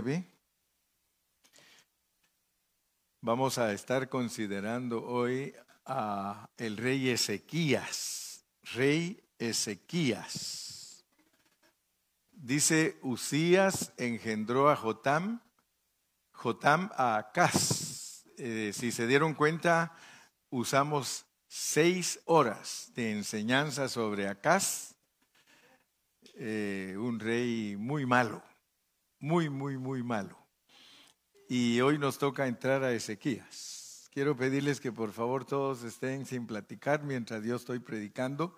29. Vamos a estar considerando hoy a el rey Ezequías, rey Ezequías. Dice, Usías engendró a Jotam, Jotam a Acaz. Eh, si se dieron cuenta, usamos seis horas de enseñanza sobre Acaz, eh, un rey muy malo, muy, muy, muy malo. Y hoy nos toca entrar a Ezequías. Quiero pedirles que por favor todos estén sin platicar mientras yo estoy predicando,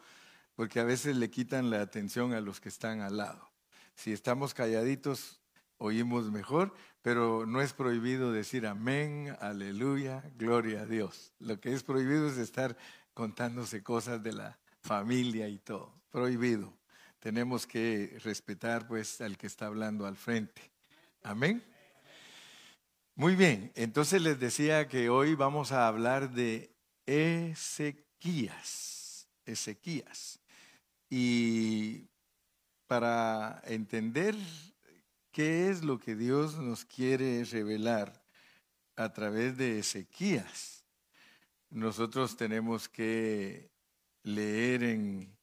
porque a veces le quitan la atención a los que están al lado. Si estamos calladitos, oímos mejor, pero no es prohibido decir amén, aleluya, gloria a Dios. Lo que es prohibido es estar contándose cosas de la familia y todo. Prohibido. Tenemos que respetar pues al que está hablando al frente. Amén. Muy bien, entonces les decía que hoy vamos a hablar de Ezequías. Ezequías. Y para entender qué es lo que Dios nos quiere revelar a través de Ezequías, nosotros tenemos que leer en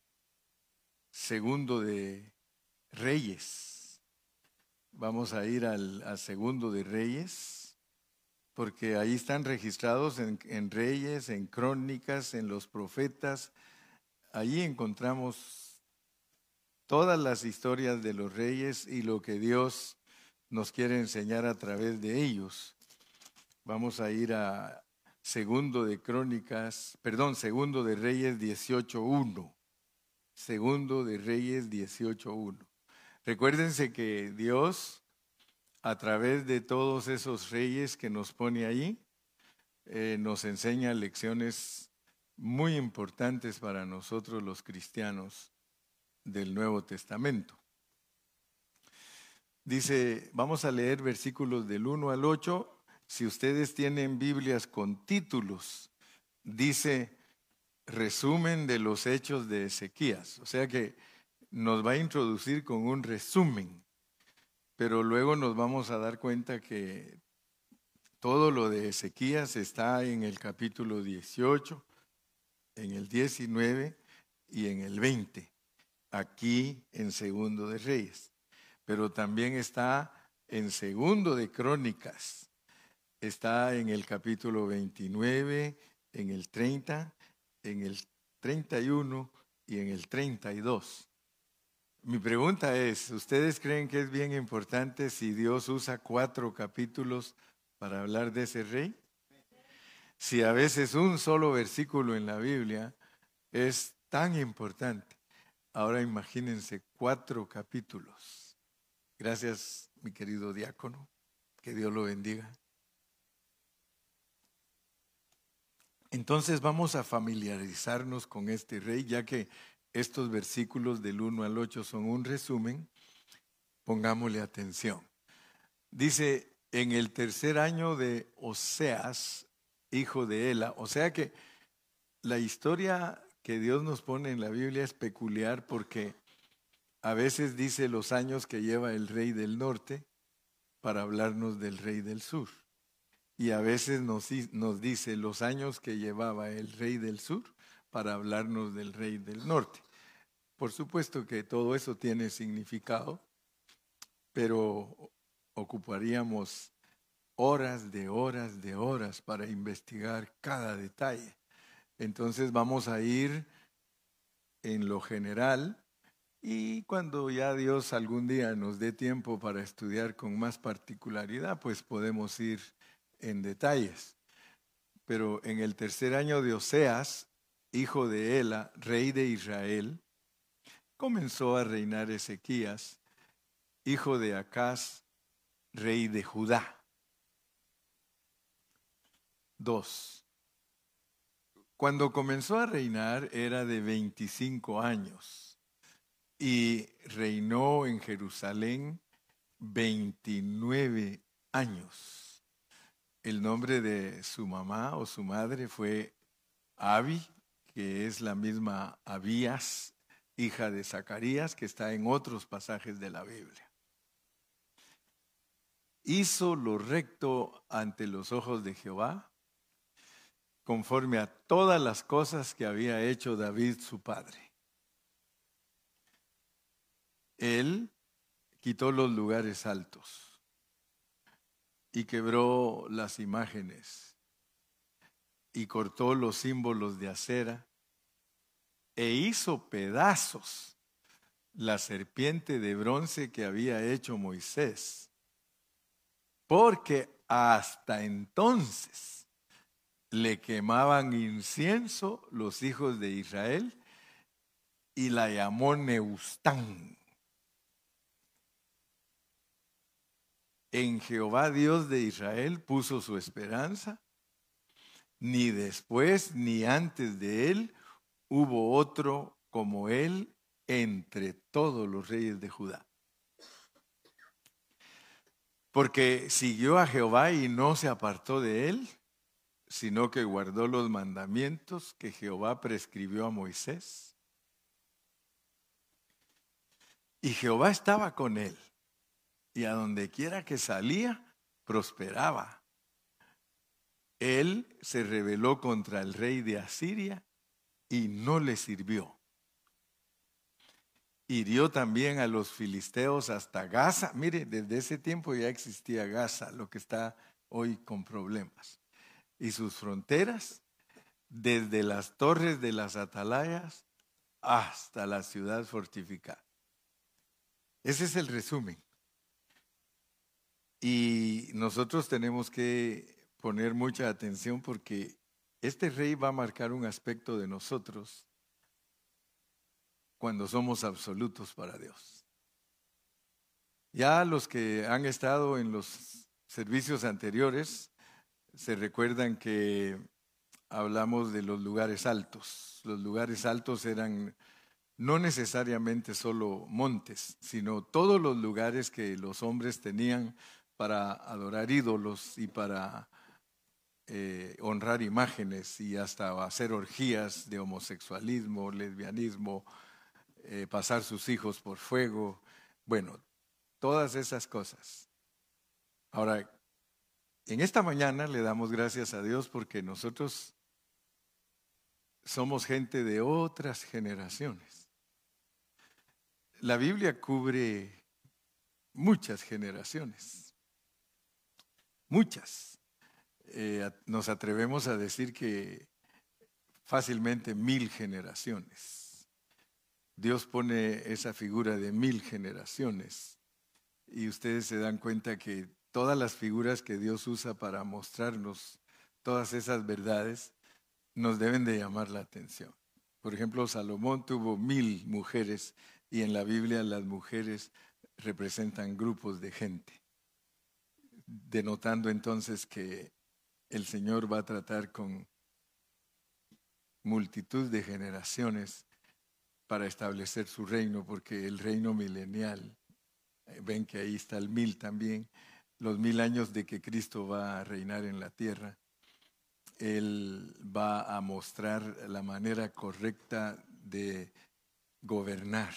segundo de Reyes. Vamos a ir al, segundo de Reyes, porque ahí están registrados en, en Reyes, en Crónicas, en los profetas. Allí encontramos todas las historias de los reyes y lo que Dios nos quiere enseñar a través de ellos. Vamos a ir a segundo de Crónicas, perdón, segundo de Reyes 18.1. Segundo de Reyes 18.1. Recuérdense que Dios, a través de todos esos reyes que nos pone ahí, eh, nos enseña lecciones muy importantes para nosotros los cristianos del Nuevo Testamento. Dice, vamos a leer versículos del 1 al 8. Si ustedes tienen Biblias con títulos, dice resumen de los hechos de Ezequías. O sea que nos va a introducir con un resumen, pero luego nos vamos a dar cuenta que todo lo de Ezequías está en el capítulo 18, en el 19 y en el 20 aquí en Segundo de Reyes, pero también está en Segundo de Crónicas, está en el capítulo 29, en el 30, en el 31 y en el 32. Mi pregunta es, ¿ustedes creen que es bien importante si Dios usa cuatro capítulos para hablar de ese rey? Si a veces un solo versículo en la Biblia es tan importante. Ahora imagínense cuatro capítulos. Gracias, mi querido diácono. Que Dios lo bendiga. Entonces vamos a familiarizarnos con este rey, ya que estos versículos del 1 al 8 son un resumen. Pongámosle atención. Dice, en el tercer año de Oseas, hijo de Ela, o sea que la historia que Dios nos pone en la Biblia es peculiar porque a veces dice los años que lleva el rey del norte para hablarnos del rey del sur. Y a veces nos, dice los años que llevaba el rey del sur para hablarnos del rey del norte. Por supuesto que todo eso tiene significado, pero ocuparíamos horas de horas de horas para investigar cada detalle. Entonces vamos a ir en lo general y cuando ya Dios algún día nos dé tiempo para estudiar con más particularidad, pues podemos ir en detalles. Pero en el tercer año de Oseas, hijo de Ela, rey de Israel, comenzó a reinar Ezequías, hijo de Acaz, rey de Judá. Dos. Cuando comenzó a reinar era de 25 años y reinó en Jerusalén 29 años. El nombre de su mamá o su madre fue Abi, que es la misma Abías, hija de Zacarías, que está en otros pasajes de la Biblia. hizo lo recto ante los ojos de Jehová, conforme a todas las cosas que había hecho David su padre. Él quitó los lugares altos y quebró las imágenes y cortó los símbolos de acera e hizo pedazos la serpiente de bronce que había hecho Moisés. Porque hasta entonces le quemaban incienso los hijos de Israel y la llamó Neustán. En Jehová Dios de Israel puso su esperanza, ni después ni antes de él hubo otro como él entre todos los reyes de Judá. Porque siguió a Jehová y no se apartó de él, sino que guardó los mandamientos que Jehová prescribió a Moisés. Y Jehová estaba con él, y a donde quiera que salía, prosperaba. Él se rebeló contra el rey de Asiria y no le sirvió. Hirió también a los filisteos hasta Gaza. Mire, desde ese tiempo ya existía Gaza, lo que está hoy con problemas. Y sus fronteras, desde las torres de las atalayas hasta la ciudad fortificada. Ese es el resumen. Y nosotros tenemos que poner mucha atención porque este rey va a marcar un aspecto de nosotros cuando somos absolutos para Dios. Ya los que han estado en los servicios anteriores se recuerdan que hablamos de los lugares altos. Los lugares altos eran no necesariamente solo montes, sino todos los lugares que los hombres tenían para adorar ídolos y para eh, honrar imágenes y hasta hacer orgías de homosexualismo, lesbianismo, eh, pasar sus hijos por fuego, bueno, todas esas cosas. Ahora, en esta mañana le damos gracias a Dios porque nosotros somos gente de otras generaciones. La Biblia cubre muchas generaciones, muchas. Eh, nos atrevemos a decir que fácilmente mil generaciones. Dios pone esa figura de mil generaciones y ustedes se dan cuenta que todas las figuras que Dios usa para mostrarnos todas esas verdades nos deben de llamar la atención. Por ejemplo, Salomón tuvo mil mujeres y en la Biblia las mujeres representan grupos de gente, denotando entonces que el Señor va a tratar con multitud de generaciones para establecer su reino, porque el reino milenial, eh, ven que ahí está el mil también, los mil años de que Cristo va a reinar en la tierra, Él va a mostrar la manera correcta de gobernar,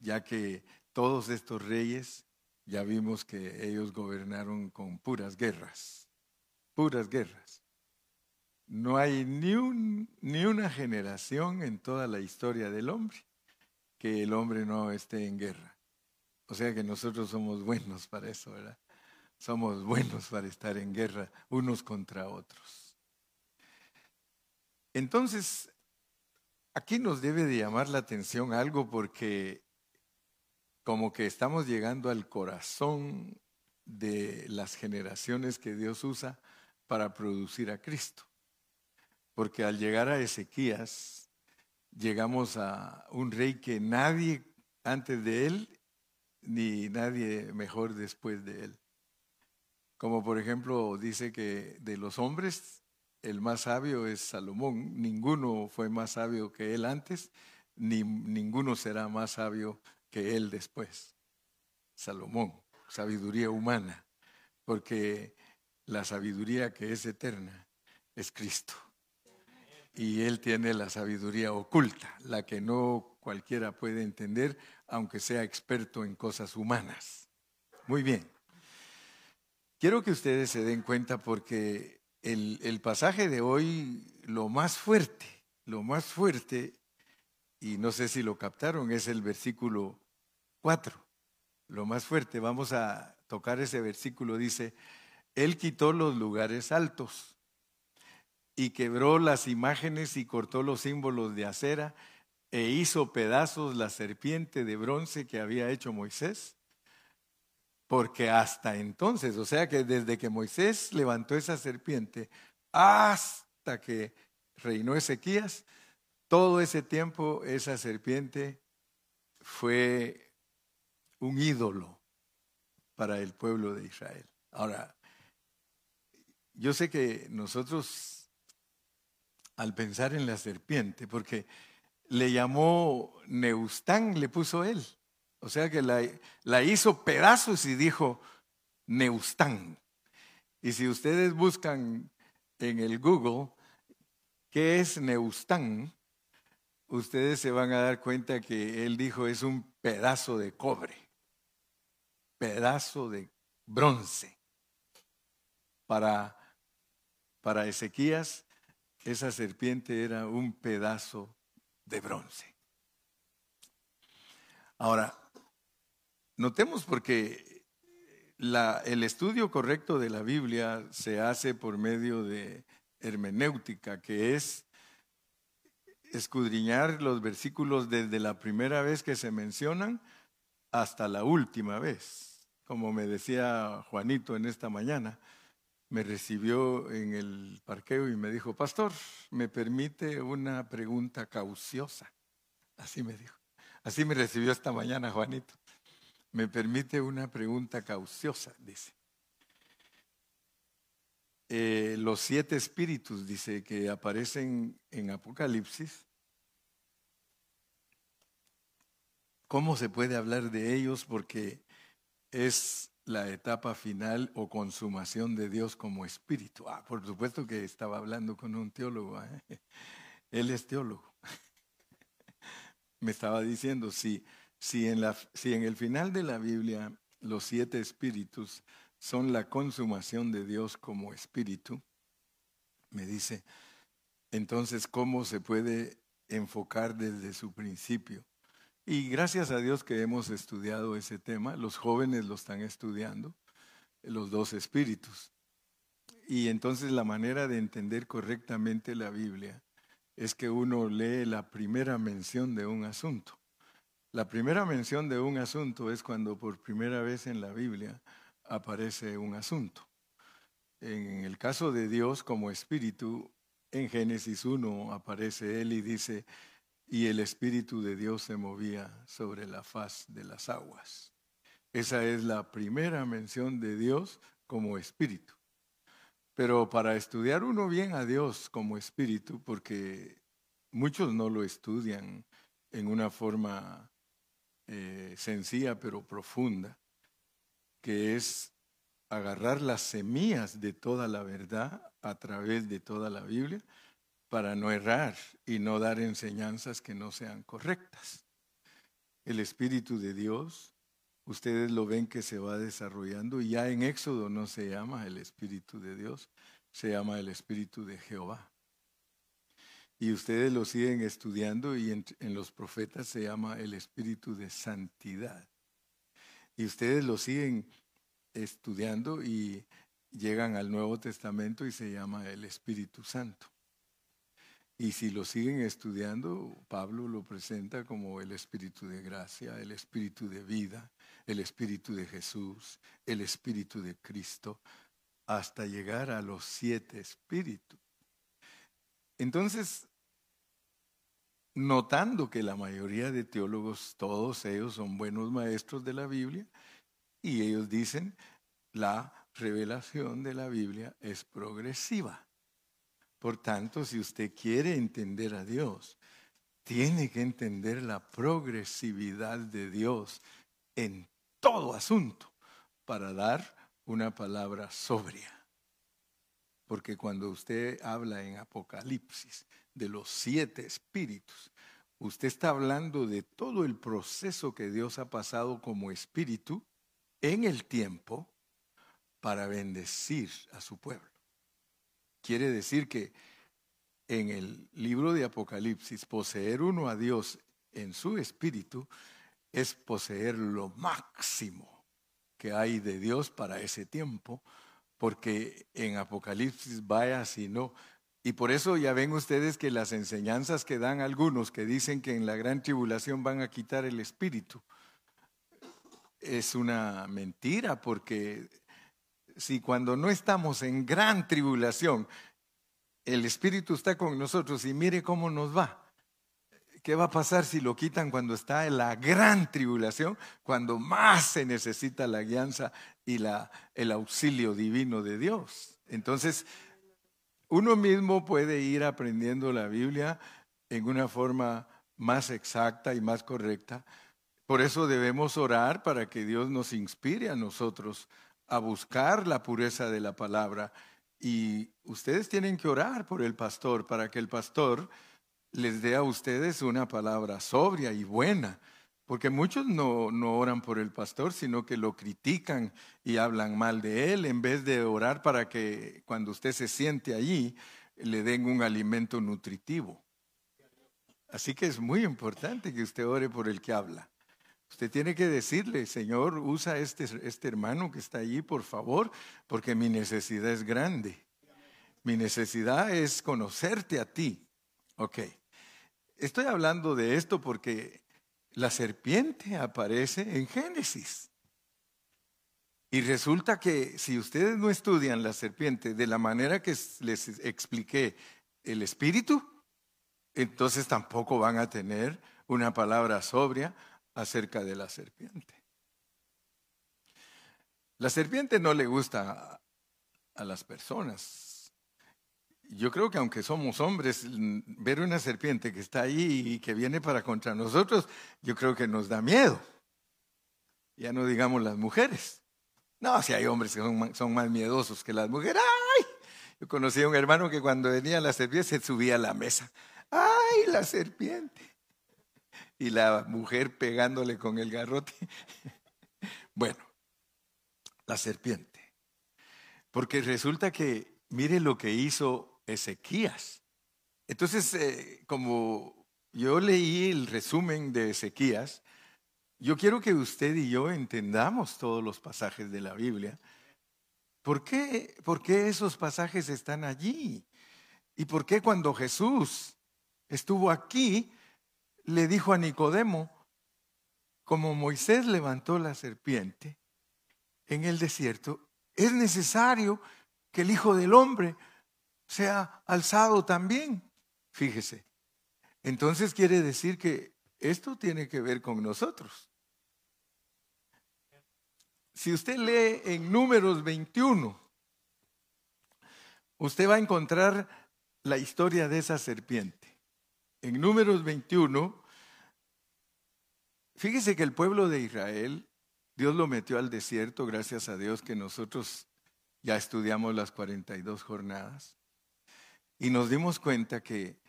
ya que todos estos reyes, ya vimos que ellos gobernaron con puras guerras, puras guerras. No hay ni, un, ni una generación en toda la historia del hombre que el hombre no esté en guerra. O sea que nosotros somos buenos para eso, ¿verdad? Somos buenos para estar en guerra unos contra otros. Entonces, aquí nos debe de llamar la atención algo porque como que estamos llegando al corazón de las generaciones que Dios usa para producir a Cristo. Porque al llegar a Ezequías, llegamos a un rey que nadie antes de él, ni nadie mejor después de él. Como por ejemplo dice que de los hombres, el más sabio es Salomón. Ninguno fue más sabio que él antes, ni ninguno será más sabio que él después. Salomón, sabiduría humana, porque la sabiduría que es eterna es Cristo y Él tiene la sabiduría oculta, la que no cualquiera puede entender, aunque sea experto en cosas humanas. Muy bien. quiero que ustedes se den cuenta porque el, el pasaje de hoy, lo más fuerte, lo más fuerte, y no sé si lo captaron, es el versículo 4. Lo más fuerte, vamos a tocar ese versículo, dice, Él quitó los lugares altos y quebró las imágenes y cortó los símbolos de acera e hizo pedazos la serpiente de bronce que había hecho Moisés. Porque hasta entonces, o sea que desde que Moisés levantó esa serpiente hasta que reinó Ezequías, todo ese tiempo esa serpiente fue un ídolo para el pueblo de Israel. Ahora, yo sé que nosotros, al pensar en la serpiente, porque le llamó Neustán, le puso él. O sea que la, hizo pedazos y dijo Neustán. Y si ustedes buscan en el Google qué es Neustán, ustedes se van a dar cuenta que él dijo es un pedazo de cobre, pedazo de bronce. Para, para Ezequías, esa serpiente era un pedazo de bronce. Ahora, notemos porque el estudio correcto de la Biblia se hace por medio de hermenéutica, que es escudriñar los versículos desde la primera vez que se mencionan hasta la última vez. Como me decía Juanito en esta mañana, me recibió en el parqueo y me dijo, pastor, ¿me permite una pregunta cauciosa? Así me dijo. Así me recibió esta mañana Juanito. Me permite una pregunta cauciosa, dice. Eh, los siete espíritus, dice, que aparecen en Apocalipsis, ¿cómo se puede hablar de ellos? Porque es la etapa final o consumación de Dios como espíritu. Ah, por supuesto que estaba hablando con un teólogo. ¿eh? Él es teólogo. Me estaba diciendo, si, si, en la, si en el final de la Biblia los siete espíritus son la consumación de Dios como espíritu, me dice, entonces, ¿cómo se puede enfocar desde su principio? Y gracias a Dios que hemos estudiado ese tema, los jóvenes lo están estudiando, los dos espíritus. Y entonces la manera de entender correctamente la Biblia es que uno lee la primera mención de un asunto. La primera mención de un asunto es cuando por primera vez en la Biblia aparece un asunto. En el caso de Dios como espíritu, en Génesis 1 aparece Él y dice, y el Espíritu de Dios se movía sobre la faz de las aguas. Esa es la primera mención de Dios como Espíritu. Pero para estudiar uno bien a Dios como Espíritu, porque muchos no lo estudian en una forma eh, sencilla pero profunda, que es agarrar las semillas de toda la verdad a través de toda la Biblia para no errar y no dar enseñanzas que no sean correctas. El Espíritu de Dios, ustedes lo ven que se va desarrollando y ya en Éxodo no se llama el Espíritu de Dios, se llama el Espíritu de Jehová. Y ustedes lo siguen estudiando y en, en los profetas se llama el Espíritu de Santidad. Y ustedes lo siguen estudiando y llegan al Nuevo Testamento y se llama el Espíritu Santo. Y si lo siguen estudiando, Pablo lo presenta como el espíritu de gracia, el espíritu de vida, el espíritu de Jesús, el espíritu de Cristo, hasta llegar a los siete espíritus. Entonces, notando que la mayoría de teólogos, todos ellos son buenos maestros de la Biblia, y ellos dicen, la revelación de la Biblia es progresiva. Por tanto, si usted quiere entender a Dios, tiene que entender la progresividad de Dios en todo asunto para dar una palabra sobria. Porque cuando usted habla en Apocalipsis de los siete espíritus, usted está hablando de todo el proceso que Dios ha pasado como espíritu en el tiempo para bendecir a su pueblo. Quiere decir que en el libro de Apocalipsis, poseer uno a Dios en su espíritu es poseer lo máximo que hay de Dios para ese tiempo, porque en Apocalipsis vaya si no. Y por eso ya ven ustedes que las enseñanzas que dan algunos que dicen que en la gran tribulación van a quitar el espíritu, es una mentira, porque si cuando no estamos en gran tribulación, el espíritu está con nosotros y mire cómo nos va. ¿Qué va a pasar si lo quitan cuando está en la gran tribulación, cuando más se necesita la guianza y el auxilio divino de Dios? Entonces, uno mismo puede ir aprendiendo la Biblia en una forma más exacta y más correcta. Por eso debemos orar para que Dios nos inspire a nosotros a buscar la pureza de la palabra. Y ustedes tienen que orar por el pastor para que el pastor les dé a ustedes una palabra sobria y buena, porque muchos no, no, oran por el pastor, sino que lo critican y hablan mal de él, en vez de orar para que cuando usted se siente allí le den un alimento nutritivo. Así que es muy importante que usted ore por el que habla. Usted tiene que decirle, Señor, usa este, este hermano que está allí, por favor, porque mi necesidad es grande. Mi necesidad es conocerte a ti. Ok. Estoy hablando de esto porque la serpiente aparece en Génesis. Y resulta que si ustedes no estudian la serpiente de la manera que les expliqué el espíritu, entonces tampoco van a tener una palabra sobria acerca de la serpiente. La serpiente no le gusta a las personas, yo creo que aunque somos hombres, ver una serpiente que está ahí y que viene para contra nosotros, yo creo que nos da miedo. Ya no digamos las mujeres. No, si hay hombres que son, más miedosos que las mujeres. ¡Ay! Yo conocí a un hermano que cuando venía la serpiente se subía a la mesa. ¡Ay, la serpiente! Y la mujer pegándole con el garrote. Bueno, la serpiente. Porque resulta que, mire lo que hizo Ezequías. Entonces, eh, como yo leí el resumen de Ezequías, yo quiero que usted y yo entendamos todos los pasajes de la Biblia. ¿Por qué, ¿Por qué esos pasajes están allí? ¿Y por qué cuando Jesús estuvo aquí, le dijo a Nicodemo, como Moisés levantó la serpiente en el desierto, es necesario que el Hijo del Hombre sea alzado también. Fíjese. Entonces quiere decir que esto tiene que ver con nosotros. Si usted lee en números 21, usted va a encontrar la historia de esa serpiente. En números 21, fíjese que el pueblo de Israel, Dios lo metió al desierto, gracias a Dios que nosotros ya estudiamos las 42 jornadas. Y nos dimos cuenta que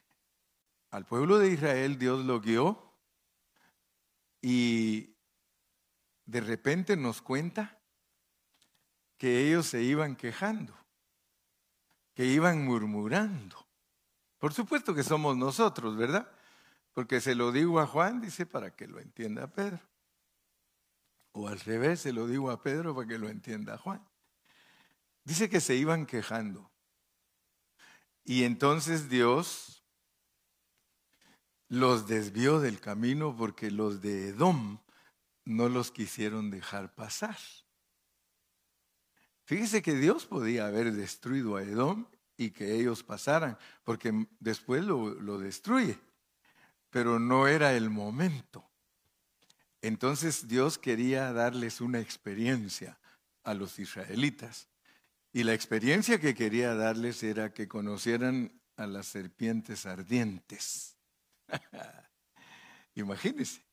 al pueblo de Israel Dios lo guió y de repente nos cuenta que ellos se iban quejando, que iban murmurando. Por supuesto que somos nosotros, ¿verdad? Porque se lo digo a Juan, dice, para que lo entienda Pedro. O al revés, se lo digo a Pedro para que lo entienda Juan. Dice que se iban quejando. Y entonces Dios los desvió del camino porque los de Edom no los quisieron dejar pasar. Fíjese que Dios podía haber destruido a Edom y que ellos pasaran, porque después lo, lo destruye, pero no era el momento. Entonces Dios quería darles una experiencia a los israelitas. Y la experiencia que quería darles era que conocieran a las serpientes ardientes. Imagínense.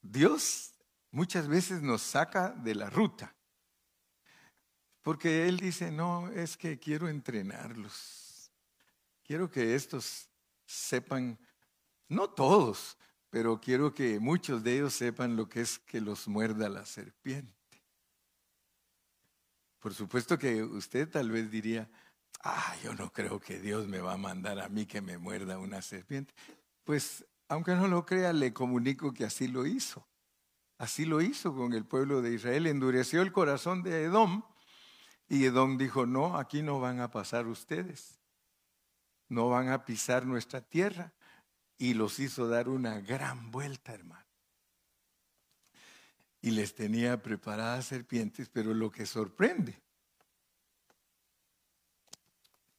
Dios muchas veces nos saca de la ruta. Porque Él dice, no, es que quiero entrenarlos. Quiero que estos sepan, no todos, pero quiero que muchos de ellos sepan lo que es que los muerda la serpiente. Por supuesto que usted tal vez diría, ah, yo no creo que Dios me va a mandar a mí que me muerda una serpiente. Pues, aunque no lo crea, le comunico que así lo hizo. Así lo hizo con el pueblo de Israel. Endureció el corazón de Edom y Edom dijo, no, aquí no van a pasar ustedes. No van a pisar nuestra tierra. Y los hizo dar una gran vuelta, hermano y les tenía preparadas serpientes, pero lo que sorprende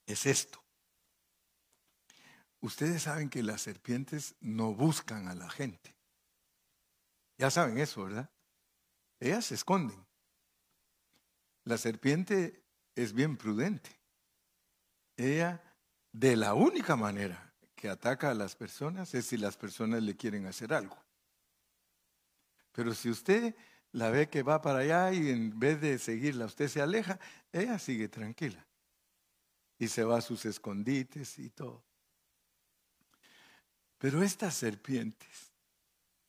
es esto. Ustedes saben que las serpientes no buscan a la gente. Ya saben eso, ¿verdad? Ellas se esconden. La serpiente es bien prudente. Ella, de la única manera que ataca a las personas es si las personas le quieren hacer algo. Pero si usted la ve que va para allá y en vez de seguirla usted se aleja, ella sigue tranquila. Y se va a sus escondites y todo. Pero estas serpientes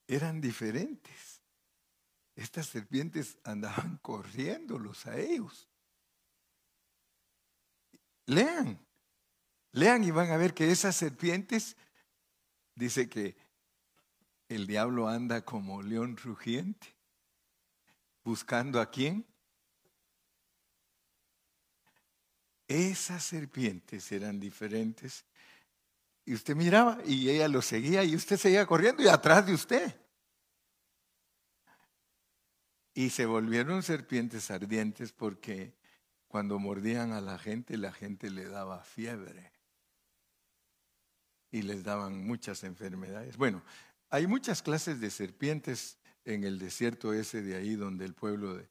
eran diferentes. Estas serpientes andaban corriéndolos a ellos. Lean, lean y van a ver que esas serpientes, dice que el diablo anda como león rugiente, buscando a quién. Esas serpientes eran diferentes. Y usted miraba y ella lo seguía y usted seguía corriendo y atrás de usted. Y se volvieron serpientes ardientes porque cuando mordían a la gente, la gente le daba fiebre y les daban muchas enfermedades. Bueno, hay muchas clases de serpientes en el desierto ese de ahí donde el pueblo de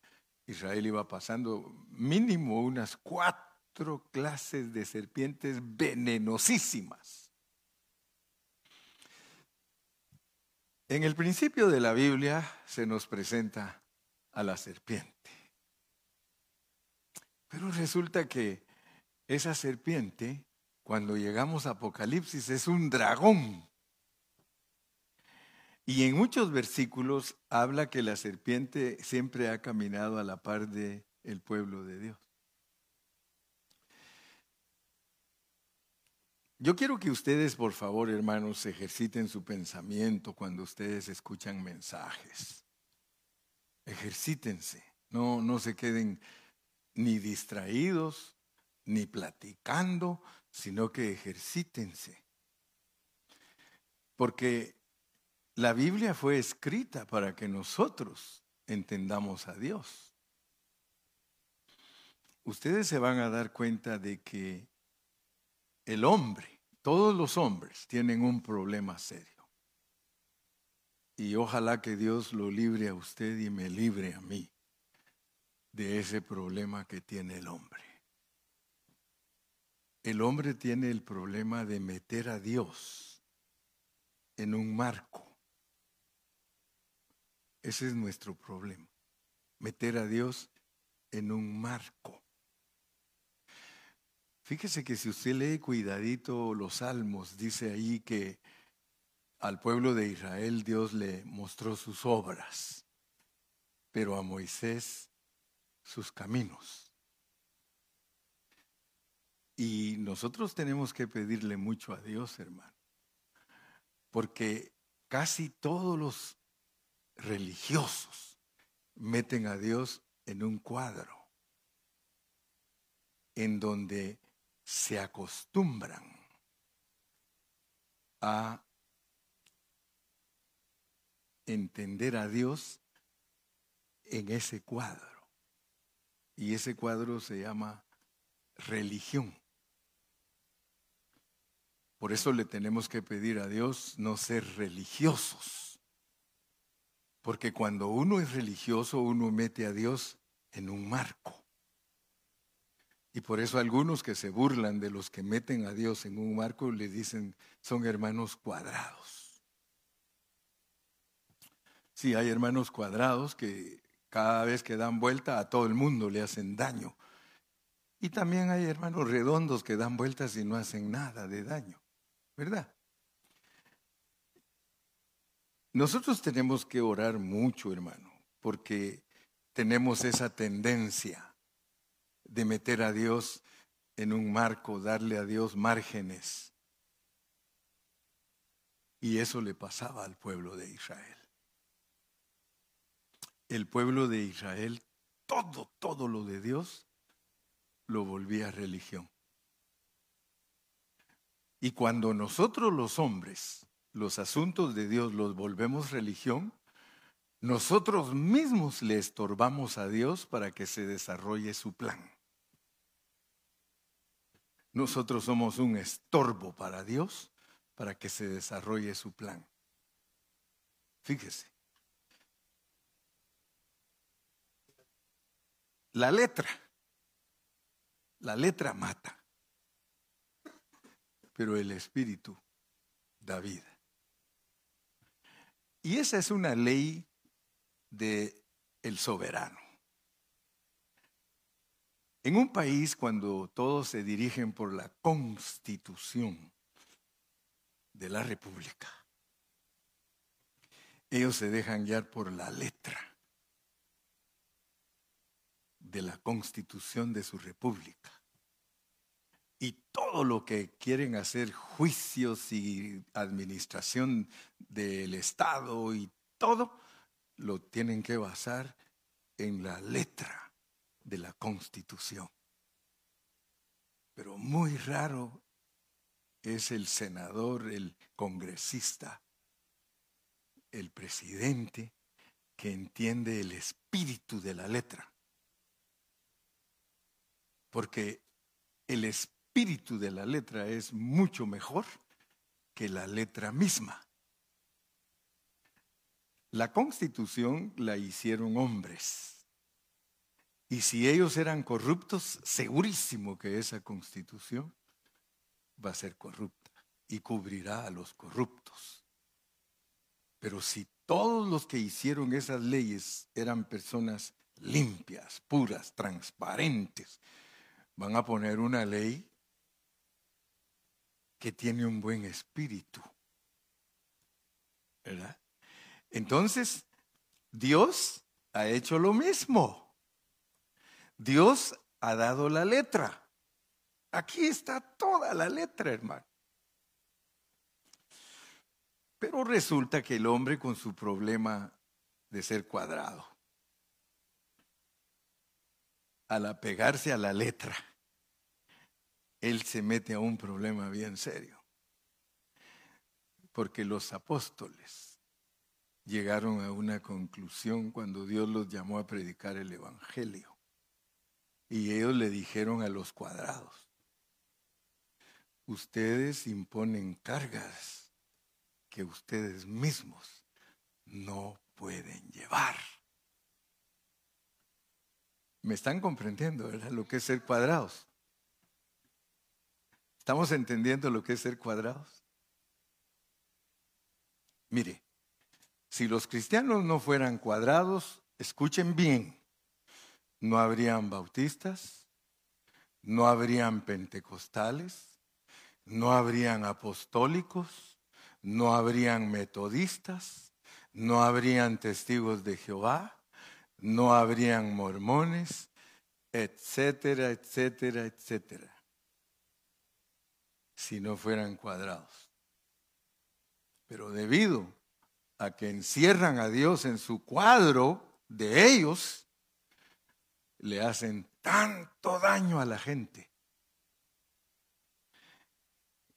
Israel iba pasando, mínimo unas cuatro clases de serpientes venenosísimas. En el principio de la Biblia se nos presenta a la serpiente. Pero resulta que esa serpiente, cuando llegamos a Apocalipsis, es un dragón. Y en muchos versículos habla que la serpiente siempre ha caminado a la par del el pueblo de Dios. Yo quiero que ustedes, por favor, hermanos, ejerciten su pensamiento cuando ustedes escuchan mensajes. Ejercítense, no, no se queden ni distraídos, ni platicando, sino que ejercítense. Porque la Biblia fue escrita para que nosotros entendamos a Dios. Ustedes se van a dar cuenta de que el hombre, todos los hombres, tienen un problema serio. Y ojalá que Dios lo libre a usted y me libre a mí de ese problema que tiene el hombre. El hombre tiene el problema de meter a Dios en un marco ese es nuestro problema. Meter a Dios en un marco. Fíjese que si usted lee cuidadito los salmos, dice ahí que al pueblo de Israel Dios le mostró sus obras, pero a Moisés sus caminos. Y nosotros tenemos que pedirle mucho a Dios, hermano, porque casi todos los religiosos meten a Dios en un cuadro en donde se acostumbran a entender a Dios en ese cuadro. Y ese cuadro se llama religión. Por eso le tenemos que pedir a Dios no ser religiosos porque cuando uno es religioso, uno mete a Dios en un marco. Y por eso algunos que se burlan de los que meten a Dios en un marco le dicen son hermanos cuadrados. Sí, hay hermanos cuadrados que cada vez que dan vuelta a todo el mundo le hacen daño. Y también hay hermanos redondos que dan vueltas y no hacen nada de daño, ¿verdad? Nosotros tenemos que orar mucho, hermano, porque tenemos esa tendencia de meter a Dios en un marco, darle a Dios márgenes. Y eso le pasaba al pueblo de Israel. El pueblo de Israel, todo, todo lo de Dios, lo volvía religión. Y cuando nosotros los hombres, los asuntos de Dios los volvemos religión, nosotros mismos le estorbamos a Dios para que se desarrolle su plan. Nosotros somos un estorbo para Dios para que se desarrolle su plan. Fíjese. La letra, la letra mata, pero el espíritu da vida. Y esa es una ley de el soberano. En un país cuando todos se dirigen por la constitución de la república, ellos se dejan guiar por la letra de la constitución de su república. Y todo lo que quieren hacer, juicios y administración del Estado y todo, lo tienen que basar en la letra de la constitución. Pero muy raro es el senador, el congresista, el presidente que entiende el espíritu de la letra. Porque el espíritu de la letra es mucho mejor que la letra misma. La constitución la hicieron hombres y si ellos eran corruptos, segurísimo que esa constitución va a ser corrupta y cubrirá a los corruptos. Pero si todos los que hicieron esas leyes eran personas limpias, puras, transparentes, van a poner una ley que tiene un buen espíritu. ¿Verdad? Entonces, Dios ha hecho lo mismo. Dios ha dado la letra. Aquí está toda la letra, hermano. Pero resulta que el hombre con su problema de ser cuadrado, al apegarse a la letra, él se mete a un problema bien serio. Porque los apóstoles llegaron a una conclusión cuando Dios los llamó a predicar el Evangelio. Y ellos le dijeron a los cuadrados, ustedes imponen cargas que ustedes mismos no pueden llevar. ¿Me están comprendiendo, verdad? Lo que es ser cuadrados. ¿Estamos entendiendo lo que es ser cuadrados? Mire, si los cristianos no fueran cuadrados, escuchen bien, no habrían bautistas, no habrían pentecostales, no habrían apostólicos, no habrían metodistas, no habrían testigos de Jehová, no habrían mormones, etcétera, etcétera, etcétera, si no fueran cuadrados. Pero debido a que encierran a Dios en su cuadro de ellos, le hacen tanto daño a la gente.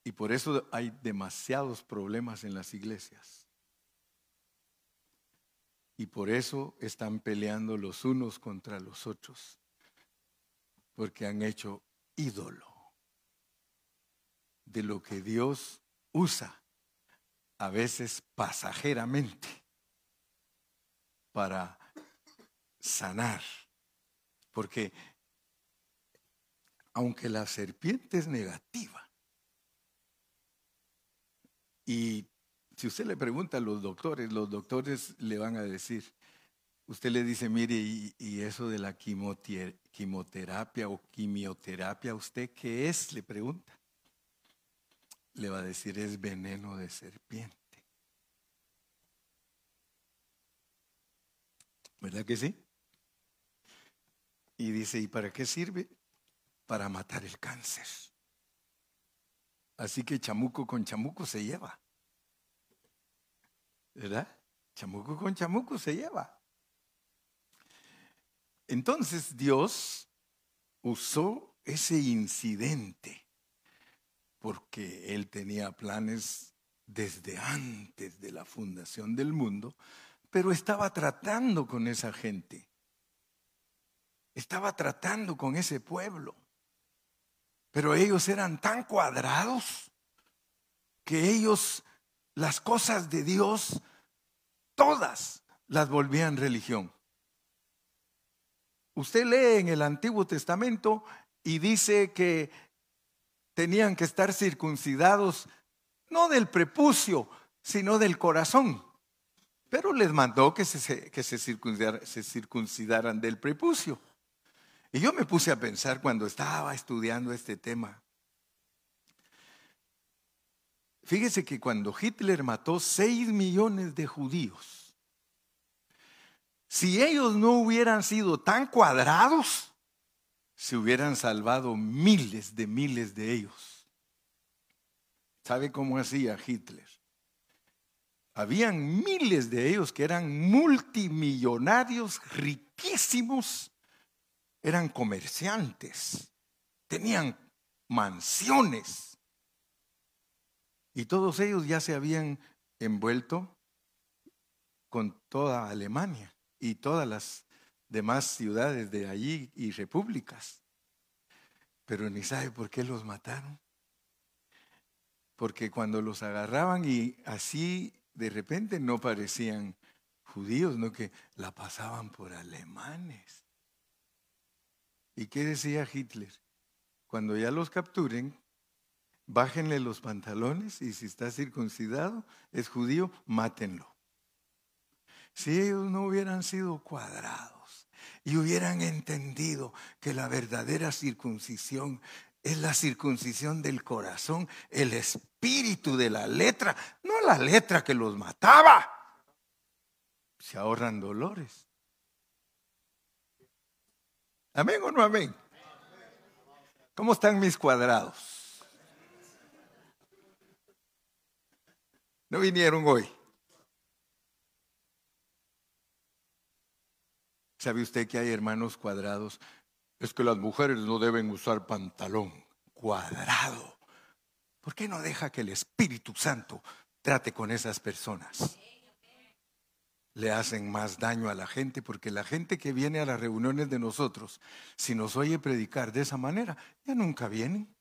Y por eso hay demasiados problemas en las iglesias. Y por eso están peleando los unos contra los otros. Porque han hecho ídolo de lo que Dios usa, a veces pasajeramente, para sanar porque aunque la serpiente es negativa, y si usted le pregunta a los doctores, los doctores le van a decir, usted le dice, mire, y, eso de la quimioterapia o quimioterapia, ¿usted qué es? Le pregunta. Le va a decir, es veneno de serpiente. ¿Verdad que sí? Y dice, ¿y para qué sirve? para matar el cáncer. Así que chamuco con chamuco se lleva. ¿Verdad? Chamuco con chamuco se lleva. Entonces Dios usó ese incidente porque Él tenía planes desde antes de la fundación del mundo, pero estaba tratando con esa gente. Estaba tratando con ese pueblo. Pero ellos eran tan cuadrados que ellos las cosas de Dios, todas las volvían religión. Usted lee en el Antiguo Testamento y dice que tenían que estar circuncidados no del prepucio, sino del corazón. Pero les mandó que se, que se, se circuncidaran del prepucio. Y yo me puse a pensar cuando estaba estudiando este tema. Fíjese que cuando Hitler mató 6 millones de judíos, si ellos no hubieran sido tan cuadrados, se hubieran salvado miles de miles de ellos. ¿Sabe cómo hacía Hitler? Habían miles de ellos que eran multimillonarios, riquísimos, eran comerciantes, tenían mansiones. Y todos ellos ya se habían envuelto con toda Alemania y todas las demás ciudades de allí y repúblicas. Pero ni sabe por qué los mataron. Porque cuando los agarraban y así de repente no parecían judíos, no que la pasaban por alemanes. ¿Y qué decía Hitler? Cuando ya los capturen, bájenle los pantalones y si está circuncidado, es judío, mátenlo. Si ellos no hubieran sido cuadrados y hubieran entendido que la verdadera circuncisión es la circuncisión del corazón, el espíritu de la letra, no la letra que los mataba, se ahorran dolores. Amén o no amén. ¿Cómo están mis cuadrados? No vinieron hoy. ¿Sabe usted que hay hermanos cuadrados? Es que las mujeres no deben usar pantalón cuadrado. ¿Por qué no deja que el Espíritu Santo trate con esas personas? le hacen más daño a la gente, porque la gente que viene a las reuniones de nosotros, si nos oye predicar de esa manera, ya nunca vienen.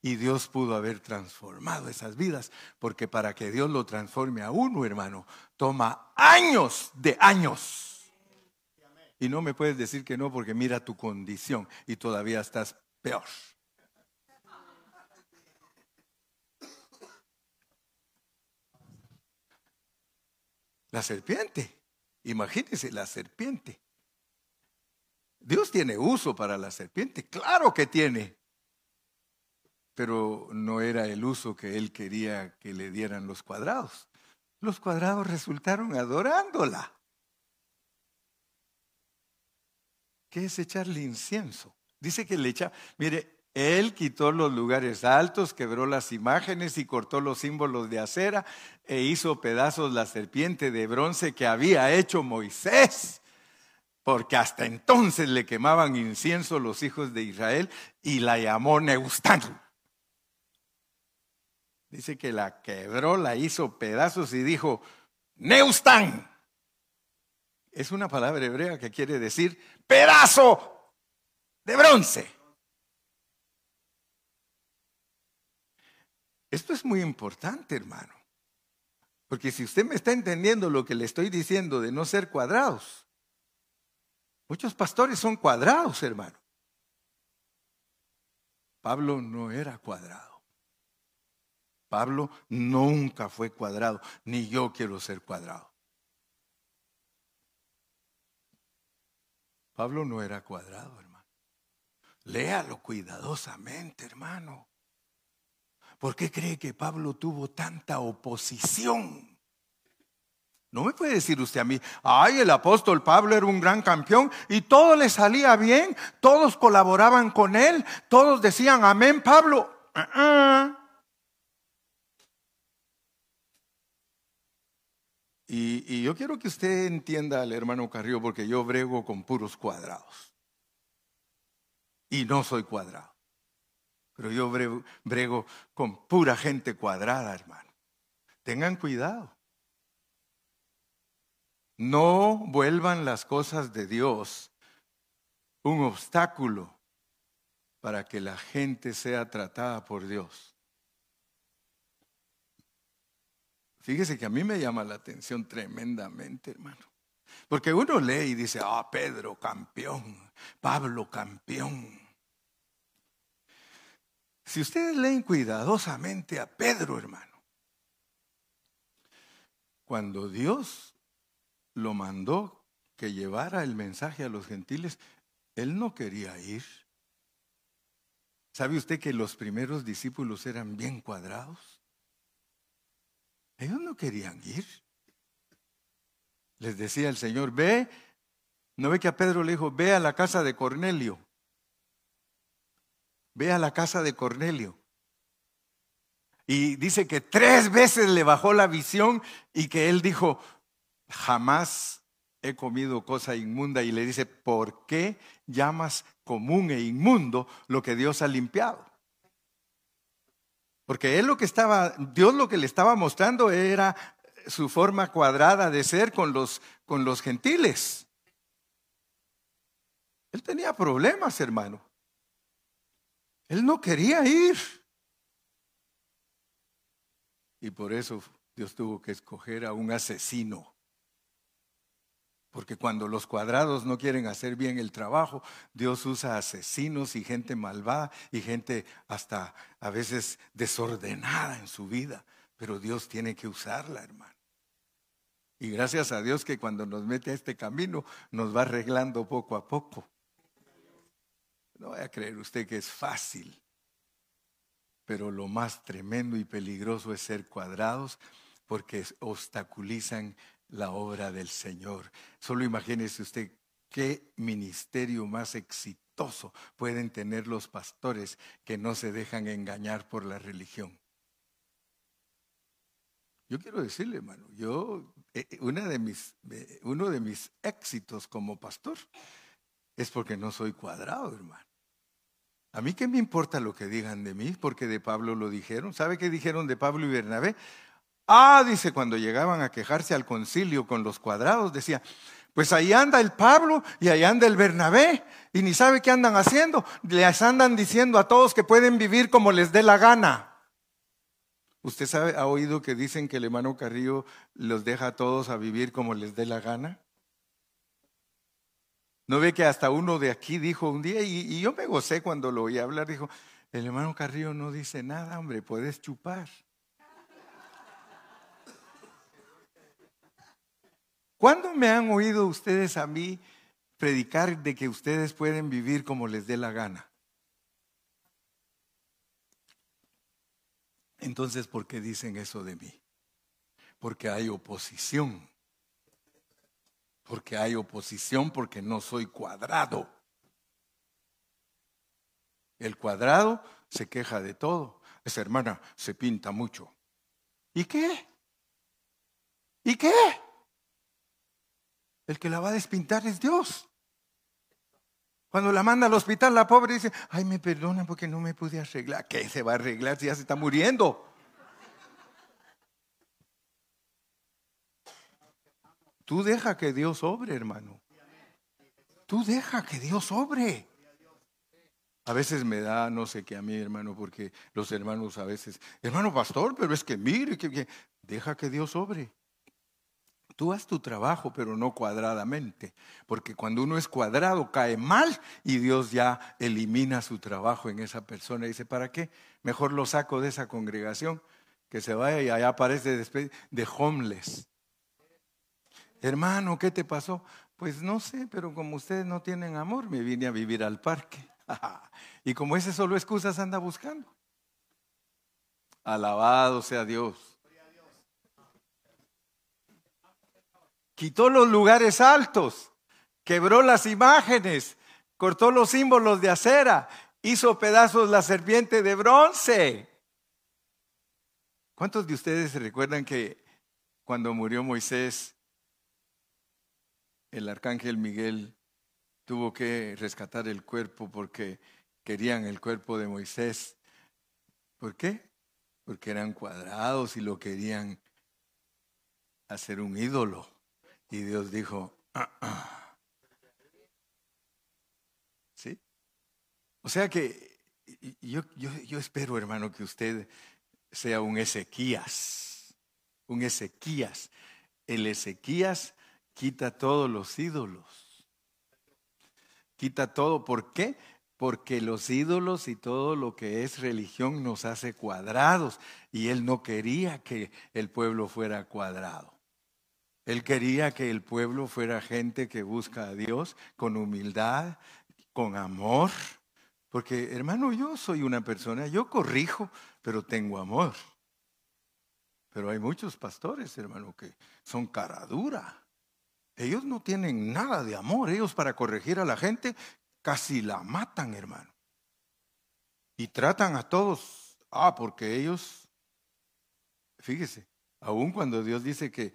Y Dios pudo haber transformado esas vidas, porque para que Dios lo transforme a uno, hermano, toma años de años. Y no me puedes decir que no, porque mira tu condición y todavía estás peor. La serpiente. Imagínense la serpiente. Dios tiene uso para la serpiente, claro que tiene. Pero no era el uso que él quería que le dieran los cuadrados. Los cuadrados resultaron adorándola. ¿Qué es echarle incienso? Dice que le echa, mire, él quitó los lugares altos, quebró las imágenes y cortó los símbolos de acera e hizo pedazos la serpiente de bronce que había hecho Moisés. Porque hasta entonces le quemaban incienso los hijos de Israel y la llamó Neustán. Dice que la quebró, la hizo pedazos y dijo, Neustán. Es una palabra hebrea que quiere decir pedazo de bronce. Esto es muy importante, hermano. Porque si usted me está entendiendo lo que le estoy diciendo de no ser cuadrados, muchos pastores son cuadrados, hermano. Pablo no era cuadrado. Pablo nunca fue cuadrado, ni yo quiero ser cuadrado. Pablo no era cuadrado, hermano. Léalo cuidadosamente, hermano. ¿Por qué cree que Pablo tuvo tanta oposición? No me puede decir usted a mí, ay, el apóstol Pablo era un gran campeón y todo le salía bien, todos colaboraban con él, todos decían, amén, Pablo. Uh-uh. Y, yo quiero que usted entienda al hermano Carrillo, porque yo brego con puros cuadrados. Y no soy cuadrado. Pero yo brego, brego con pura gente cuadrada, hermano. Tengan cuidado. No vuelvan las cosas de Dios un obstáculo para que la gente sea tratada por Dios. Fíjese que a mí me llama la atención tremendamente, hermano. Porque uno lee y dice, ah, Pedro campeón, Pablo campeón. Si ustedes leen cuidadosamente a Pedro, hermano, cuando Dios lo mandó que llevara el mensaje a los gentiles, él no quería ir. ¿Sabe usted que los primeros discípulos eran bien cuadrados? Ellos no querían ir. Les decía el Señor, ve, no ve que a Pedro le dijo, ve a la casa de Cornelio. Ve a la casa de Cornelio. Y dice que tres veces le bajó la visión y que él dijo, jamás he comido cosa inmunda y le dice, ¿por qué llamas común e inmundo lo que Dios ha limpiado? Porque él lo que estaba, Dios lo que le estaba mostrando era su forma cuadrada de ser con los, con los gentiles. Él tenía problemas, hermano. Él no quería ir. Y por eso Dios tuvo que escoger a un asesino porque cuando los cuadrados no quieren hacer bien el trabajo, Dios usa asesinos y gente malvada y gente hasta a veces desordenada en su vida. Pero Dios tiene que usarla, hermano. Y gracias a Dios que cuando nos mete a este camino nos va arreglando poco a poco. No vaya a creer usted que es fácil. Pero lo más tremendo y peligroso es ser cuadrados porque obstaculizan la obra del Señor. Solo imagínese usted qué ministerio más exitoso pueden tener los pastores que no se dejan engañar por la religión. Yo quiero decirle, hermano, yo, eh, eh, de mis, eh, uno de mis éxitos como pastor es porque no soy cuadrado, hermano. A mí qué me importa lo que digan de mí, porque de Pablo lo dijeron. ¿Sabe qué dijeron de Pablo y Bernabé? Ah, dice, cuando llegaban a quejarse al concilio con los cuadrados, decía, pues ahí anda el Pablo y ahí anda el Bernabé y ni sabe qué andan haciendo. Les andan diciendo a todos que pueden vivir como les dé la gana. ¿Usted sabe, ha oído que dicen que el hermano Carrillo los deja a todos a vivir como les dé la gana? ¿No ve que hasta uno de aquí dijo un día, y, yo me gocé cuando lo oí hablar, dijo, el hermano Carrillo no dice nada, hombre, puedes chupar. ¿Cuándo me han oído ustedes a mí predicar de que ustedes pueden vivir como les dé la gana? Entonces, ¿por qué dicen eso de mí? Porque hay oposición. Porque hay oposición porque no soy cuadrado. El cuadrado se queja de todo. Esa hermana se pinta mucho. ¿Y qué? ¿Y qué? El que la va a despintar es Dios. Cuando la manda al hospital, la pobre dice, ay, me perdona porque no me pude arreglar. ¿Qué se va a arreglar si ya se está muriendo? Tú deja que Dios obre, hermano. Tú deja que Dios obre. A veces me da no sé qué a mí, hermano, porque los hermanos a veces, hermano pastor, pero es que mire, que deja que Dios obre. Tú haz tu trabajo, pero no cuadradamente, porque cuando uno es cuadrado cae mal y Dios ya elimina su trabajo en esa persona y dice, ¿para qué? Mejor lo saco de esa congregación, que se vaya y allá aparece de homeless. Hermano, ¿qué te pasó? Pues no sé, pero como ustedes no tienen amor, me vine a vivir al parque. y como ese solo excusas anda buscando. Alabado sea Dios. Quitó los lugares altos, quebró las imágenes, cortó los símbolos de acera, hizo pedazos la serpiente de bronce. ¿Cuántos de ustedes recuerdan que cuando murió Moisés, el arcángel Miguel tuvo que rescatar el cuerpo porque querían el cuerpo de Moisés? ¿Por qué? Porque eran cuadrados y lo querían hacer un ídolo. Y Dios dijo, ah, ah". ¿sí? O sea que yo, yo, yo espero, hermano, que usted sea un Ezequías, un Ezequías. El Ezequías quita todos los ídolos. Quita todo. ¿Por qué? Porque los ídolos y todo lo que es religión nos hace cuadrados y él no quería que el pueblo fuera cuadrado. Él quería que el pueblo fuera gente que busca a Dios con humildad, con amor. Porque, hermano, yo soy una persona, yo corrijo, pero tengo amor. Pero hay muchos pastores, hermano, que son cara dura. Ellos no tienen nada de amor. Ellos para corregir a la gente casi la matan, hermano. Y tratan a todos. Ah, porque ellos, fíjese, aun cuando Dios dice que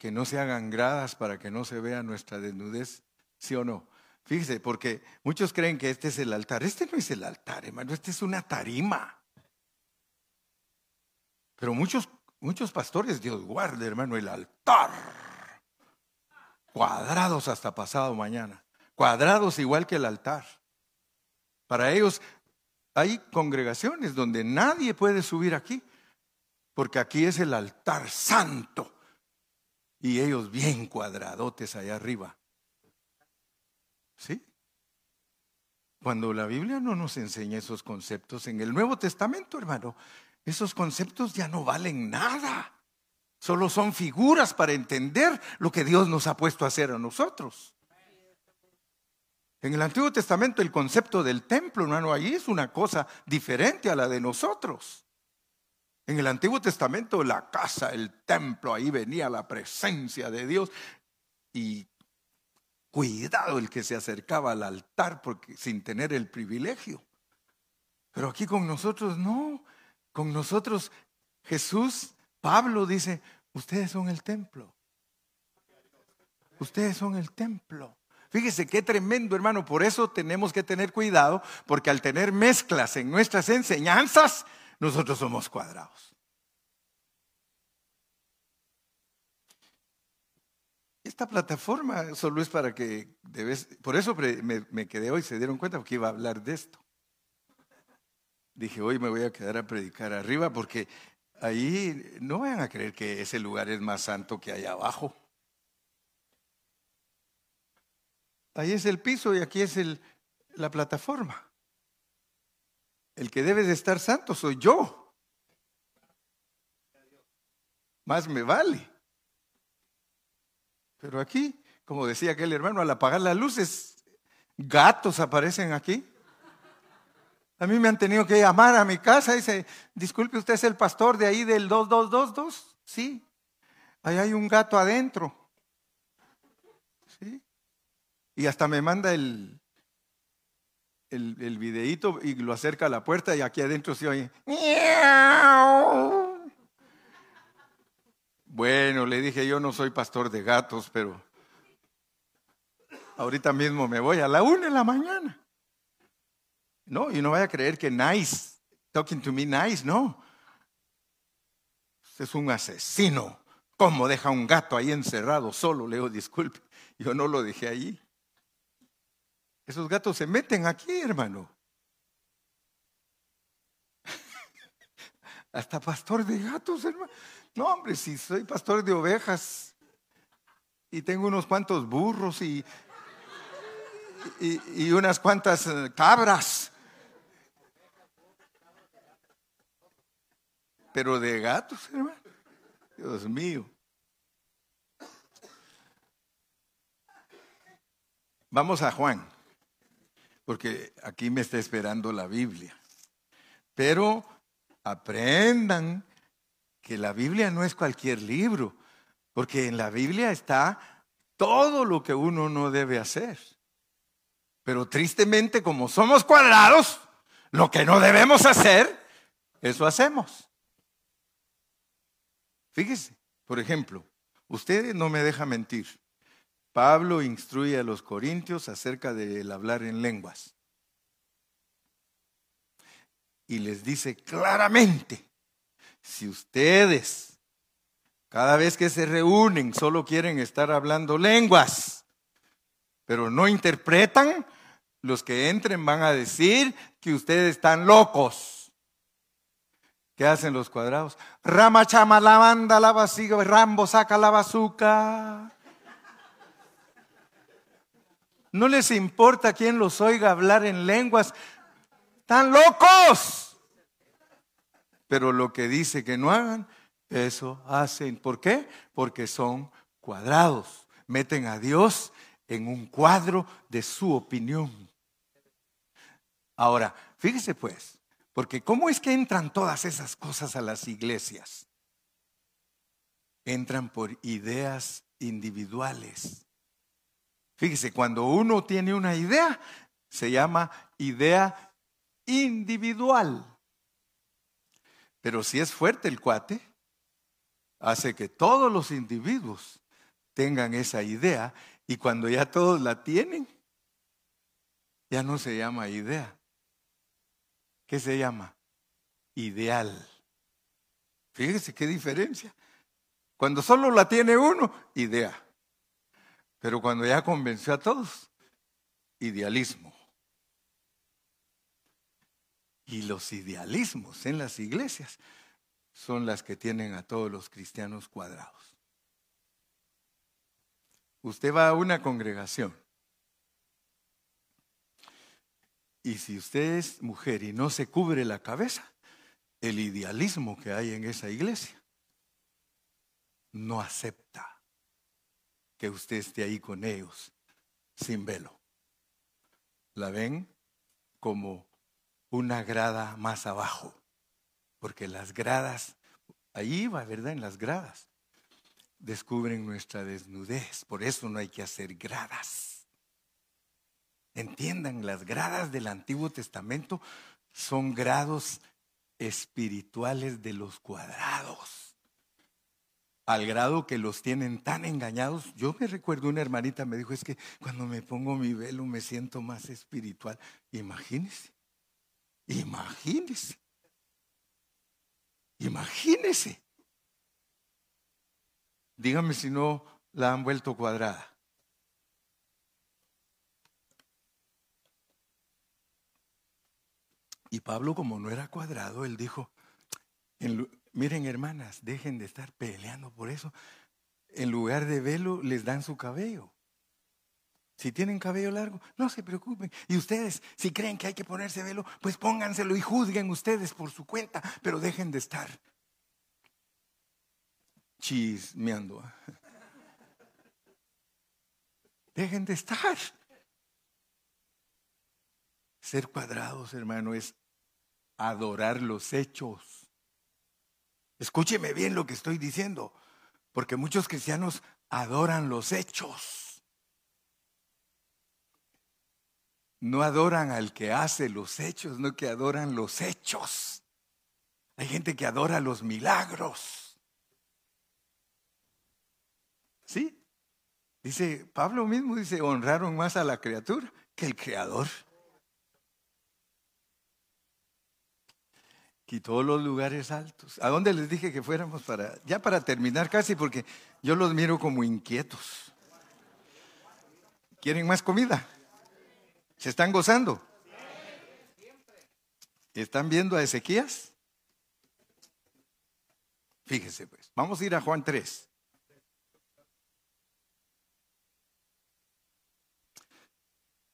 que no se hagan gradas para que no se vea nuestra desnudez, ¿sí o no? Fíjese, porque muchos creen que este es el altar. Este no es el altar, hermano, este es una tarima. Pero muchos, muchos pastores, Dios guarde, hermano, el altar. Cuadrados hasta pasado mañana. Cuadrados igual que el altar. Para ellos hay congregaciones donde nadie puede subir aquí, porque aquí es el altar santo y ellos bien cuadradotes allá arriba. ¿Sí? Cuando la Biblia no nos enseña esos conceptos en el Nuevo Testamento, hermano, esos conceptos ya no valen nada. Solo son figuras para entender lo que Dios nos ha puesto a hacer a nosotros. En el Antiguo Testamento el concepto del templo, hermano, ahí es una cosa diferente a la de nosotros. En el Antiguo Testamento la casa, el templo, ahí venía la presencia de Dios y cuidado el que se acercaba al altar porque sin tener el privilegio. Pero aquí con nosotros no, con nosotros Jesús, Pablo dice, ustedes son el templo. Ustedes son el templo. Fíjese qué tremendo, hermano. Por eso tenemos que tener cuidado, porque al tener mezclas en nuestras enseñanzas, nosotros somos cuadrados. Esta plataforma solo es para que debes, por eso me, quedé hoy, se dieron cuenta porque iba a hablar de esto. Dije, hoy me voy a quedar a predicar arriba porque ahí no vayan a creer que ese lugar es más santo que allá abajo. Ahí es el piso y aquí es el, la plataforma. El que debe de estar santo soy yo. Más me vale. Pero aquí, como decía aquel hermano, al apagar las luces, gatos aparecen aquí. A mí me han tenido que llamar a mi casa y dice, disculpe, usted es el pastor de ahí del 2222. Sí, ahí hay un gato adentro. Sí. Y hasta me manda el, el, el videíto y lo acerca a la puerta y aquí adentro se oye. Bueno, le dije, yo no soy pastor de gatos, pero ahorita mismo me voy a la una de la mañana. No, y no vaya a creer que nice, talking to me nice, no. es un asesino. ¿Cómo deja un gato ahí encerrado solo? Le digo, disculpe, yo no lo dejé allí. Esos gatos se meten aquí, hermano. Hasta pastor de gatos, hermano. No, hombre, si soy pastor de ovejas y tengo unos cuantos burros y, y, unas cuantas eh, cabras. Pero de gatos, hermano. Dios mío. Vamos a Juan porque aquí me está esperando la Biblia. Pero aprendan que la Biblia no es cualquier libro. Porque en la Biblia está todo lo que uno no debe hacer. Pero tristemente, como somos cuadrados, lo que no debemos hacer, eso hacemos. Fíjese, por ejemplo, usted no me deja mentir. Pablo instruye a los corintios acerca del hablar en lenguas. Y les dice claramente, si ustedes cada vez que se reúnen solo quieren estar hablando lenguas, pero no interpretan, los que entren van a decir que ustedes están locos. ¿Qué hacen los cuadrados? Rama chama la banda, la vasiga, Rambo saca la bazuca. No les importa quién los oiga hablar en lenguas. ¡Están locos! Pero lo que dice que no hagan, eso hacen. ¿Por qué? Porque son cuadrados. Meten a Dios en un cuadro de su opinión. Ahora, fíjese pues, porque ¿cómo es que entran todas esas cosas a las iglesias? Entran por ideas individuales. Fíjese, cuando uno tiene una idea, se llama idea individual. Pero si es fuerte el cuate, hace que todos los individuos tengan esa idea y cuando ya todos la tienen, ya no se llama idea. ¿Qué se llama? Ideal. Fíjese qué diferencia. Cuando solo la tiene uno, idea. Pero cuando ya convenció a todos, idealismo. Y los idealismos en las iglesias son las que tienen a todos los cristianos cuadrados. Usted va a una congregación y si usted es mujer y no se cubre la cabeza, el idealismo que hay en esa iglesia no acepta que usted esté ahí con ellos sin velo. La ven como una grada más abajo porque las gradas, ahí va, ¿verdad? En las gradas, descubren nuestra desnudez. Por eso no hay que hacer gradas. Entiendan, las gradas del Antiguo Testamento son grados espirituales de los cuadrados. Al grado que los tienen tan engañados. Yo me recuerdo una hermanita me dijo, es que cuando me pongo mi velo me siento más espiritual. Imagínese, imagínese. Imagínese. Dígame si no la han vuelto cuadrada. Y Pablo, como no era cuadrado, él dijo, miren hermanas, dejen de estar peleando por eso. En lugar de velo, les dan su cabello. Si tienen cabello largo, no se preocupen. Y ustedes, si creen que hay que ponerse velo, pues pónganselo y juzguen ustedes por su cuenta, pero dejen de estar chismeando. Dejen de estar. Ser cuadrados, hermano, es adorar los hechos. Escúcheme bien lo que estoy diciendo, porque muchos cristianos adoran los hechos. no adoran al que hace los hechos, no que adoran los hechos. Hay gente que adora los milagros. ¿Sí? Dice, Pablo mismo dice, honraron más a la criatura que el creador. Quitó los lugares altos. ¿A dónde les dije que fuéramos para, ya para terminar casi, porque yo los miro como inquietos. ¿Quieren más comida? ¿Se están gozando? ¿Están viendo a Ezequías? Fíjese pues, vamos a ir a Juan 3.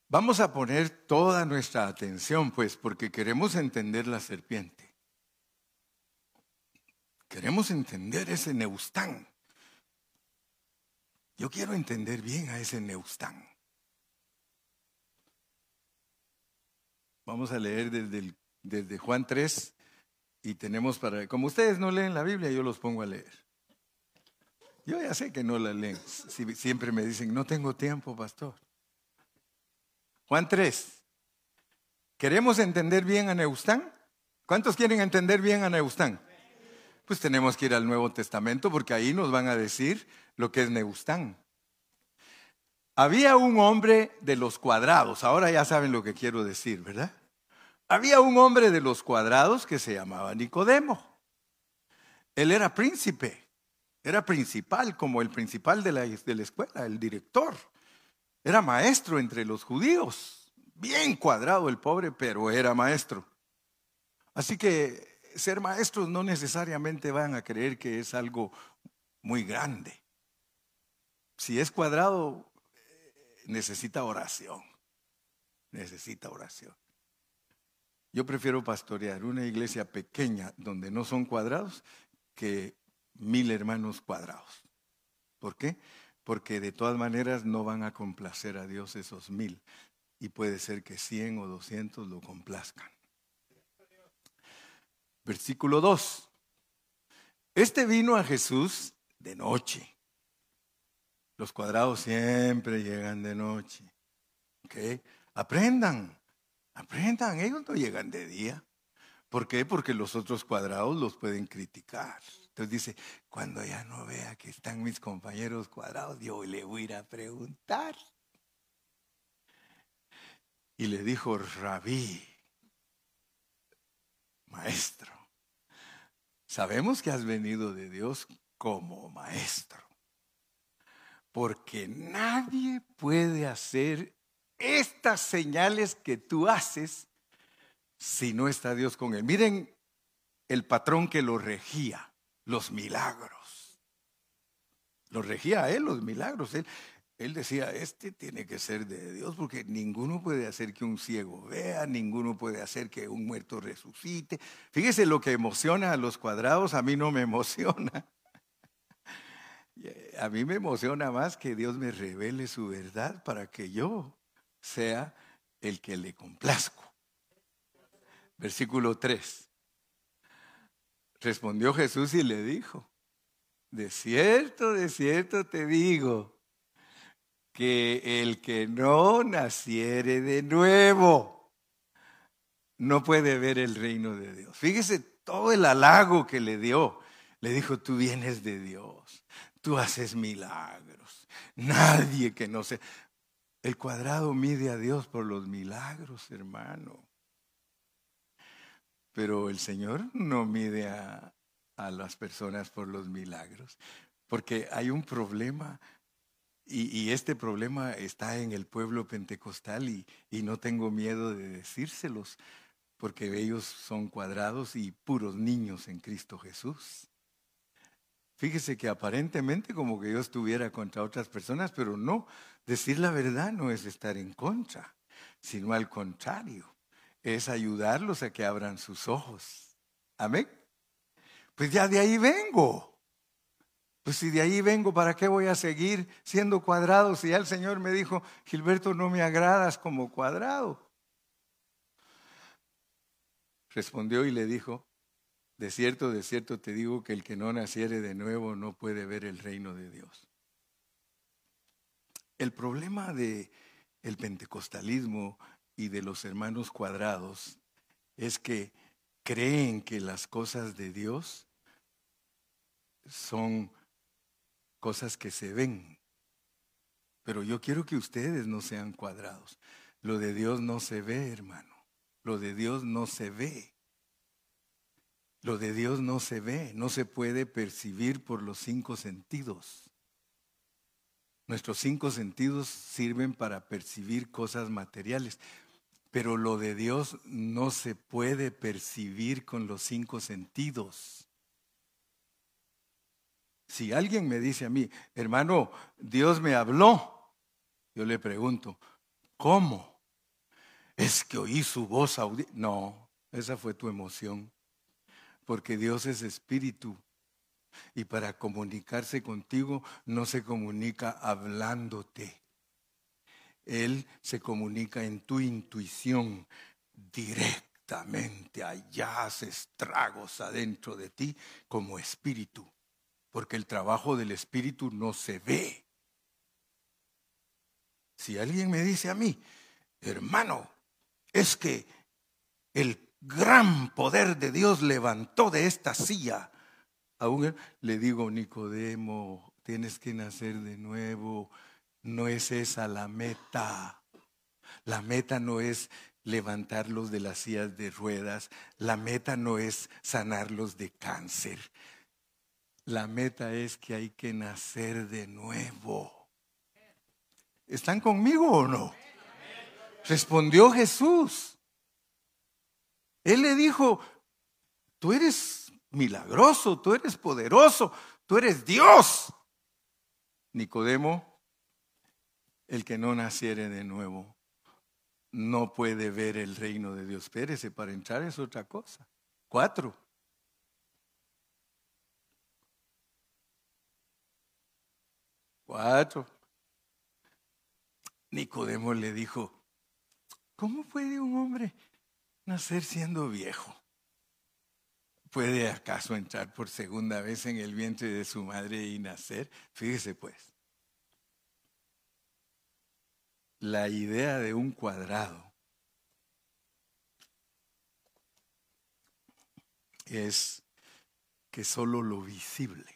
Vamos a poner toda nuestra atención, pues, porque queremos entender la serpiente. Queremos entender ese Neustán. Yo quiero entender bien a ese Neustán. Vamos a leer desde, Juan 3 y tenemos para, como ustedes no leen la Biblia, yo los pongo a leer. Yo ya sé que no la leen. Siempre me dicen, no tengo tiempo, pastor. Juan 3. ¿Queremos entender bien a Neustán? ¿Cuántos quieren entender bien a Neustán? Pues tenemos que ir al Nuevo Testamento porque ahí nos van a decir lo que es Neustán. Había un hombre de los cuadrados, ahora ya saben lo que quiero decir, ¿verdad? Había un hombre de los cuadrados que se llamaba Nicodemo. Él era príncipe, era principal, como el principal de la, de la escuela, el director. Era maestro entre los judíos. Bien cuadrado el pobre, pero era maestro. Así que ser maestros no necesariamente van a creer que es algo muy grande. Si es cuadrado, necesita oración. Necesita oración. Yo prefiero pastorear una iglesia pequeña donde no son cuadrados que mil hermanos cuadrados. ¿Por qué? Porque de todas maneras no van a complacer a Dios esos mil. Y puede ser que cien o doscientos lo complazcan. Versículo 2. Este vino a Jesús de noche los cuadrados siempre llegan de noche. ¿Ok? Aprendan, aprendan, ellos no llegan de día. ¿Por qué? Porque los otros cuadrados los pueden criticar. Entonces dice, cuando ya no vea que están mis compañeros cuadrados, yo le voy a ir a preguntar. Y le dijo, rabí, maestro, sabemos que has venido de Dios como maestro porque nadie puede hacer estas señales que tú haces si no está Dios con él. Miren el patrón que lo regía, los milagros. Lo regía a él los milagros. Él, él decía, este tiene que ser de Dios porque ninguno puede hacer que un ciego vea, ninguno puede hacer que un muerto resucite. Fíjese lo que emociona a los cuadrados, a mí no me emociona. A mí me emociona más que Dios me revele su verdad para que yo sea el que le complazco. Versículo 3. Respondió Jesús y le dijo, de cierto, de cierto te digo, que el que no naciere de nuevo no puede ver el reino de Dios. Fíjese todo el halago que le dio. Le dijo, tú vienes de Dios, tú haces milagros. Nadie que no se... El cuadrado mide a Dios por los milagros, hermano. Pero el Señor no mide a, las personas por los milagros, porque hay un problema y, este problema está en el pueblo pentecostal y, y no tengo miedo de decírselos, porque ellos son cuadrados y puros niños en Cristo Jesús. Fíjese que aparentemente como que yo estuviera contra otras personas, pero no, decir la verdad no es estar en contra, sino al contrario, es ayudarlos a que abran sus ojos. Amén. Pues ya de ahí vengo. Pues si de ahí vengo, ¿para qué voy a seguir siendo cuadrado si ya el Señor me dijo, Gilberto, no me agradas como cuadrado? Respondió y le dijo, de cierto, de cierto te digo que el que no naciere de nuevo no puede ver el reino de Dios. El problema de el pentecostalismo y de los hermanos cuadrados es que creen que las cosas de Dios son cosas que se ven. Pero yo quiero que ustedes no sean cuadrados. Lo de Dios no se ve, hermano. Lo de Dios no se ve. Lo de Dios no se ve, no se puede percibir por los cinco sentidos. Nuestros cinco sentidos sirven para percibir cosas materiales, pero lo de Dios no se puede percibir con los cinco sentidos. Si alguien me dice a mí, hermano, Dios me habló, yo le pregunto, ¿cómo? Es que oí su voz. No, esa fue tu emoción porque Dios es espíritu. Y para comunicarse contigo no se comunica hablándote. Él se comunica en tu intuición directamente. Allá hace estragos adentro de ti como espíritu. Porque el trabajo del Espíritu no se ve. Si alguien me dice a mí, hermano, es que el gran poder de Dios levantó de esta silla, aún le digo, Nicodemo, tienes que nacer de nuevo, no es esa la meta. La meta no es levantarlos de las sillas de ruedas, la meta no es sanarlos de cáncer. La meta es que hay que nacer de nuevo. ¿Están conmigo o no? Respondió Jesús. Él le dijo, tú eres milagroso, tú eres poderoso, tú eres Dios. Nicodemo, el que no naciere de nuevo, no puede ver el reino de Dios. Espérese, para entrar es otra cosa. Cuatro. Nicodemo le dijo, ¿cómo puede un hombre nacer siendo viejo? ¿Puede acaso entrar por segunda vez en el vientre de su madre y nacer? Fíjese pues, la idea de un cuadrado es que solo lo visible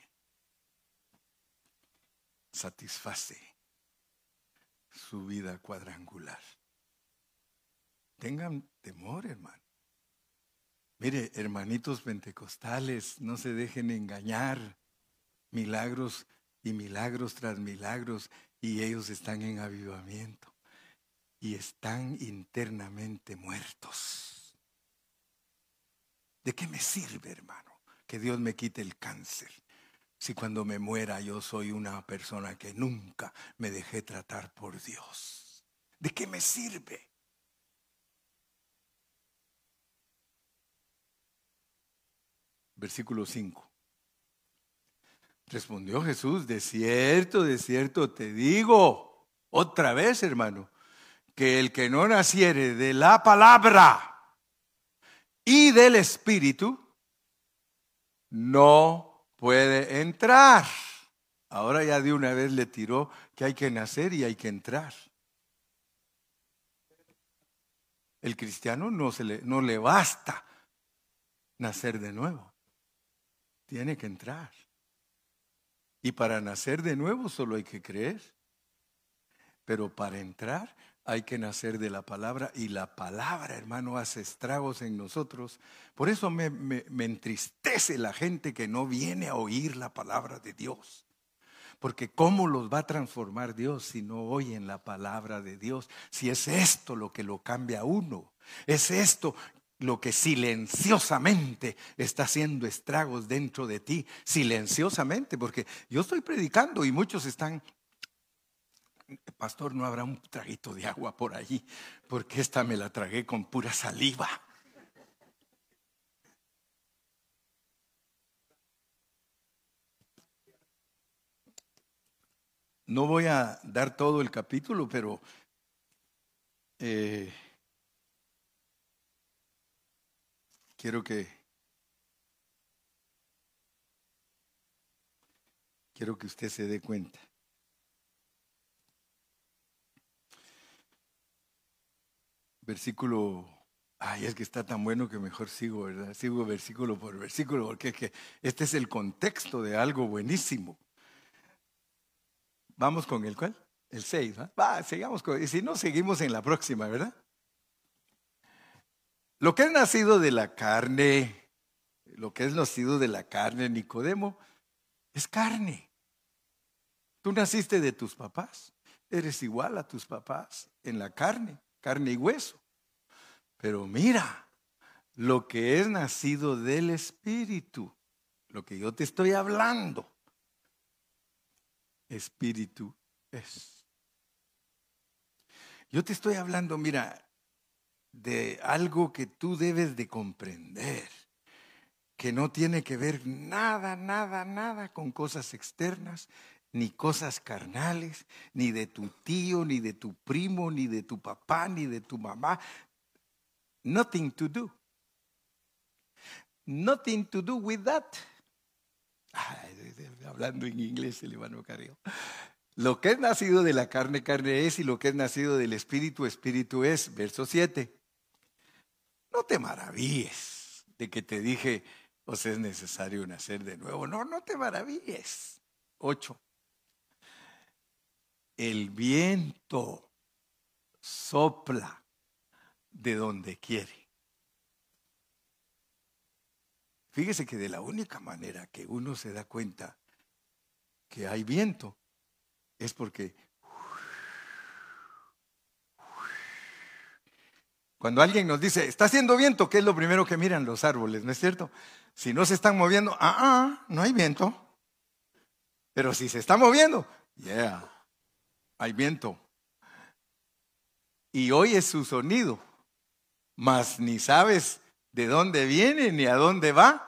satisface su vida cuadrangular. Tengan temor, hermano. Mire, hermanitos pentecostales, no se dejen engañar. Milagros y milagros tras milagros y ellos están en avivamiento y están internamente muertos. ¿De qué me sirve, hermano, que Dios me quite el cáncer? Si cuando me muera yo soy una persona que nunca me dejé tratar por Dios? ¿De qué me sirve? Versículo 5. Respondió Jesús, de cierto, de cierto te digo, otra vez hermano, que el que no naciere de la palabra y del Espíritu, no puede entrar. Ahora ya de una vez le tiró que hay que nacer y hay que entrar. El cristiano no, se le, no le basta nacer de nuevo. Tiene que entrar. Y para nacer de nuevo solo hay que creer. Pero para entrar hay que nacer de la palabra y la palabra, hermano, hace estragos en nosotros. Por eso me, entristece la gente que no viene a oír la palabra de Dios. Porque ¿cómo los va a transformar Dios si no oyen la palabra de Dios? Si es esto lo que lo cambia a uno. Es esto lo que silenciosamente está haciendo estragos dentro de ti. Silenciosamente, porque yo estoy predicando y muchos están pastor, no habrá un traguito de agua por allí, porque esta me la tragué con pura saliva. No voy a dar todo el capítulo, pero eh, quiero que quiero que usted se dé cuenta. Versículo, ay, es que está tan bueno que mejor sigo, ¿verdad? Sigo versículo por versículo, porque es que este es el contexto de algo buenísimo. Vamos con el cual? El 6, Va, sigamos con, y si no, seguimos en la próxima, ¿verdad? Lo que es nacido de la carne, lo que es nacido de la carne, Nicodemo, es carne. Tú naciste de tus papás, eres igual a tus papás en la carne, carne y hueso. Pero mira, lo que es nacido del Espíritu, lo que yo te estoy hablando, Espíritu es. Yo te estoy hablando, mira, de algo que tú debes de comprender, que no tiene que ver nada, nada, nada con cosas externas, ni cosas carnales, ni de tu tío, ni de tu primo, ni de tu papá, ni de tu mamá, Nothing to do. Nothing to do with that. hablando en inglés el hermano Carrillo. Lo que es nacido de la carne, carne es, y lo que es nacido del espíritu, espíritu es. Verso 7. No te maravilles de que te dije, os es necesario nacer de nuevo. No, no te maravilles. 8. El viento sopla de donde quiere. Fíjese que de la única manera que uno se da cuenta que hay viento es porque cuando alguien nos dice, está haciendo viento, ¿qué es lo primero que miran los árboles? ¿No es cierto? Si no se están moviendo, ah, ah, no hay viento. Pero si se está moviendo, yeah, hay viento. Y oyes su sonido, mas ni sabes de dónde viene ni a dónde va.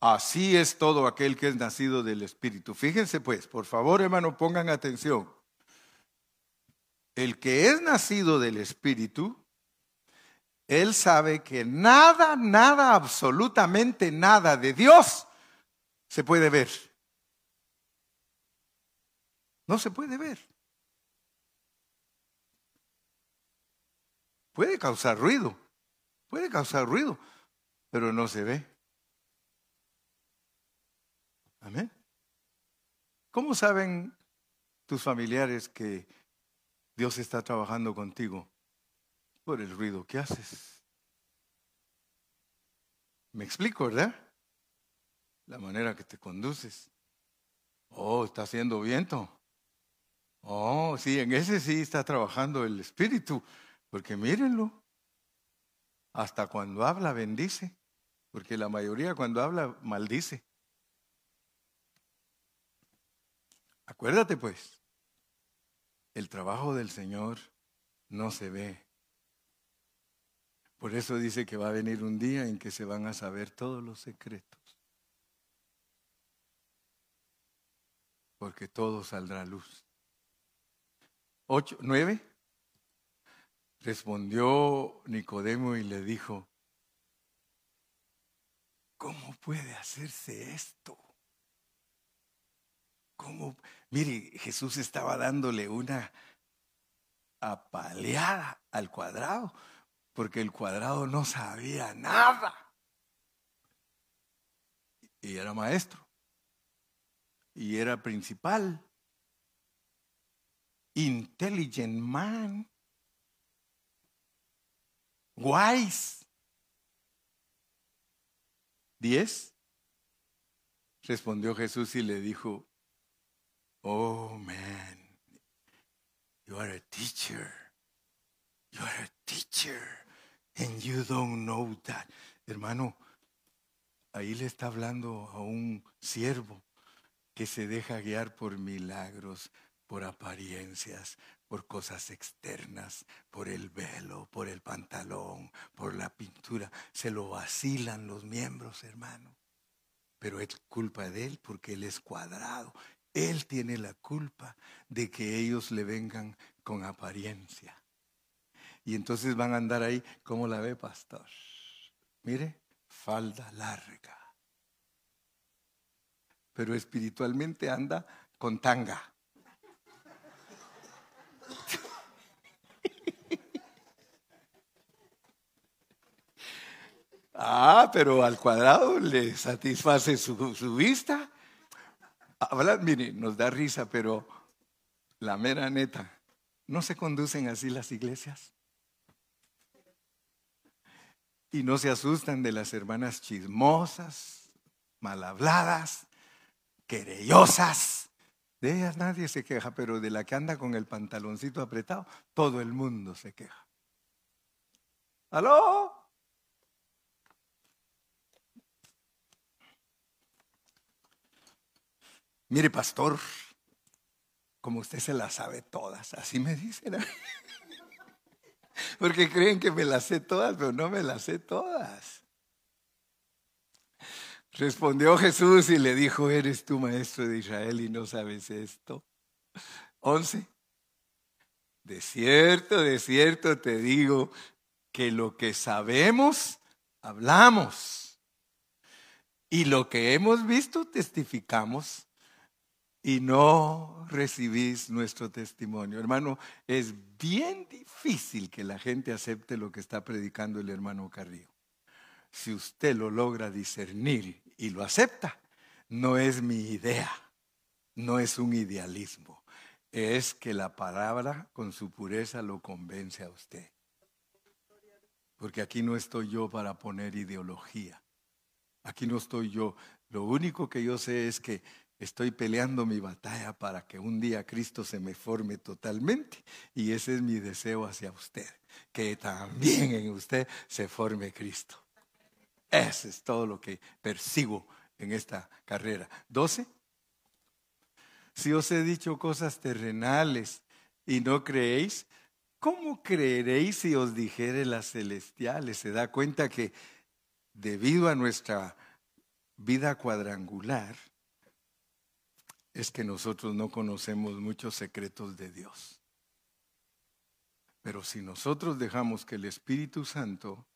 Así es todo aquel que es nacido del Espíritu. Fíjense pues, por favor hermano, pongan atención. El que es nacido del Espíritu, él sabe que nada, nada, absolutamente nada de Dios se puede ver. No se puede ver. Puede causar ruido, puede causar ruido, pero no se ve. Amén. ¿Cómo saben tus familiares que Dios está trabajando contigo? Por el ruido que haces. Me explico, ¿verdad? La manera que te conduces. Oh, está haciendo viento. Oh, sí, en ese sí está trabajando el Espíritu. Porque mírenlo. Hasta cuando habla bendice. Porque la mayoría cuando habla maldice. Acuérdate pues, el trabajo del Señor no se ve. Por eso dice que va a venir un día en que se van a saber todos los secretos. Porque todo saldrá a luz. Ocho, nueve. Respondió Nicodemo y le dijo, ¿cómo puede hacerse esto? ¿Cómo? Mire, Jesús estaba dándole una apaleada al cuadrado, porque el cuadrado no sabía nada. Y era maestro. Y era principal. Intelligent man. Wise. Diez. Respondió Jesús y le dijo, Oh man, you are a teacher. You are a teacher and you don't know that. Hermano, ahí le está hablando a un siervo que se deja guiar por milagros, por apariencias, por cosas externas, por el velo, por el pantalón, por la pintura. Se lo vacilan los miembros, hermano. Pero es culpa de él porque él es cuadrado él tiene la culpa de que ellos le vengan con apariencia. Y entonces van a andar ahí, como la ve, pastor? Mire, falda larga. Pero espiritualmente anda con tanga. Ah, pero al cuadrado le satisface su, vista hablar, mire, nos da risa, pero la mera neta, ¿no se conducen así las iglesias? Y no se asustan de las hermanas chismosas, mal habladas, querellosas. De ellas nadie se queja, pero de la que anda con el pantaloncito apretado, todo el mundo se queja. ¿Aló? Mire, pastor, como usted se las sabe todas, así me dicen. Porque creen que me las sé todas, pero no me las sé todas. Respondió Jesús y le dijo, eres tú maestro de Israel y no sabes esto. Once. De cierto, de cierto te digo que lo que sabemos, hablamos Y lo que hemos visto testificamos y no recibís nuestro testimonio. Hermano, es bien difícil que la gente acepte lo que está predicando el hermano Carrillo. Si usted lo logra discernir y lo acepta, no es mi idea, no es un idealismo, es que la palabra con su pureza lo convence a usted. Porque aquí no estoy yo para poner ideología. Aquí no estoy yo. Lo único que yo sé es que estoy peleando mi batalla para que un día Cristo se me forme totalmente. Y ese es mi deseo hacia usted. Que también en usted se forme Cristo. Eso es todo lo que persigo en esta carrera. ¿Doce? Si os he dicho cosas terrenales y no creéis, ¿cómo creeréis si os dijere las celestiales? Se da cuenta que debido a nuestra vida cuadrangular, es que nosotros no conocemos muchos secretos de Dios. Pero si nosotros dejamos que el Espíritu Santo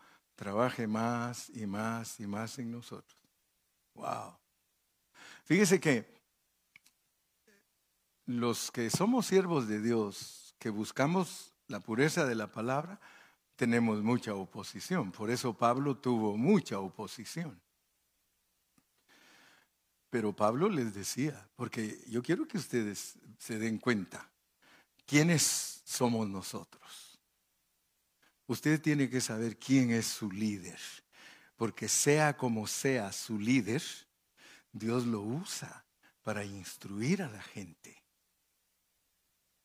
trabaje más y más y más en nosotros, wow. Fíjese que los que somos siervos de Dios, que buscamos la pureza de la palabra, tenemos mucha oposición. Por eso Pablo tuvo mucha oposición. Pero Pablo les decía, porque yo quiero que ustedes se den cuenta, ¿quiénes somos nosotros? Usted tiene que saber quién es su líder, porque sea como sea su líder, Dios lo usa para instruir a la gente.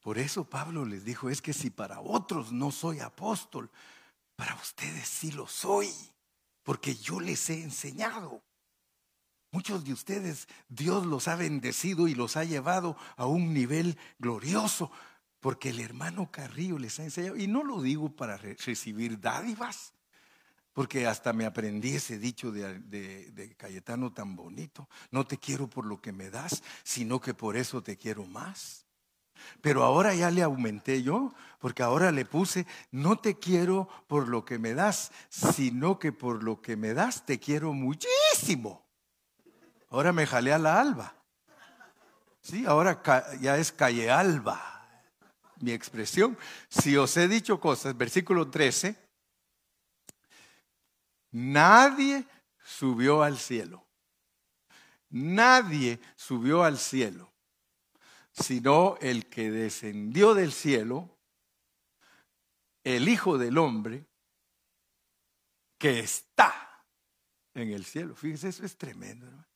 Por eso Pablo les dijo, es que si para otros no soy apóstol, para ustedes sí lo soy, porque yo les he enseñado. Muchos de ustedes Dios los ha bendecido y los ha llevado a un nivel glorioso, porque el hermano Carrillo les ha enseñado. Y no lo digo para recibir dádivas, porque hasta me aprendí ese dicho de, de, Cayetano tan bonito. No te quiero por lo que me das, sino que por eso te quiero más. Pero ahora ya le aumenté yo, porque ahora le puse, no te quiero por lo que me das, sino que por lo que me das te quiero muchísimo. Ahora me jalé a la alba. Sí, ahora ya es calle alba mi expresión. Si os he dicho cosas, versículo 13, nadie subió al cielo. Nadie subió al cielo sino el que descendió del cielo, el Hijo del Hombre, que está en el cielo. Fíjese, eso es tremendo, hermano.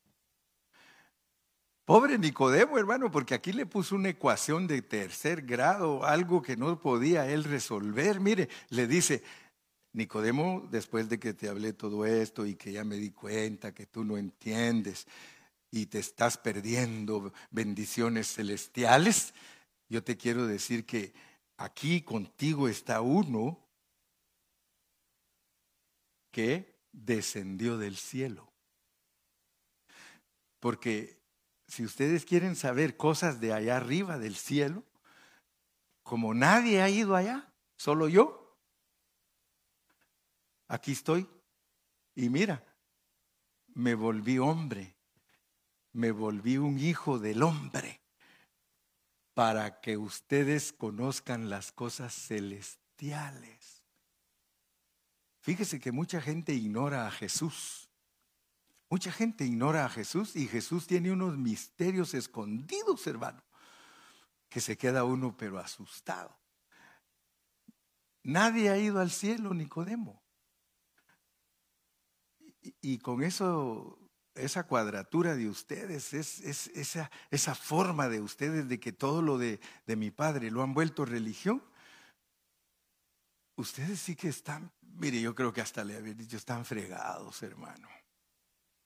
Pobre Nicodemo, hermano, porque aquí le puso una ecuación de tercer grado, algo que no podía él resolver. Mire, le dice, Nicodemo, después de que te hablé todo esto y que ya me di cuenta que tú no entiendes, y te estás perdiendo bendiciones celestiales, yo te quiero decir que aquí contigo está uno que descendió del cielo. Porque si ustedes quieren saber cosas de allá arriba del cielo, como nadie ha ido allá, solo yo, aquí estoy. Y mira, me volví hombre me volví un hijo del hombre para que ustedes conozcan las cosas celestiales. Fíjese que mucha gente ignora a Jesús. Mucha gente ignora a Jesús y Jesús tiene unos misterios escondidos, hermano, que se queda uno pero asustado. Nadie ha ido al cielo, Nicodemo. Y, y con eso esa cuadratura de ustedes, es, esa, forma de ustedes de que todo lo de, de, mi padre lo han vuelto religión, ustedes sí que están, mire, yo creo que hasta le había dicho, están fregados, hermano.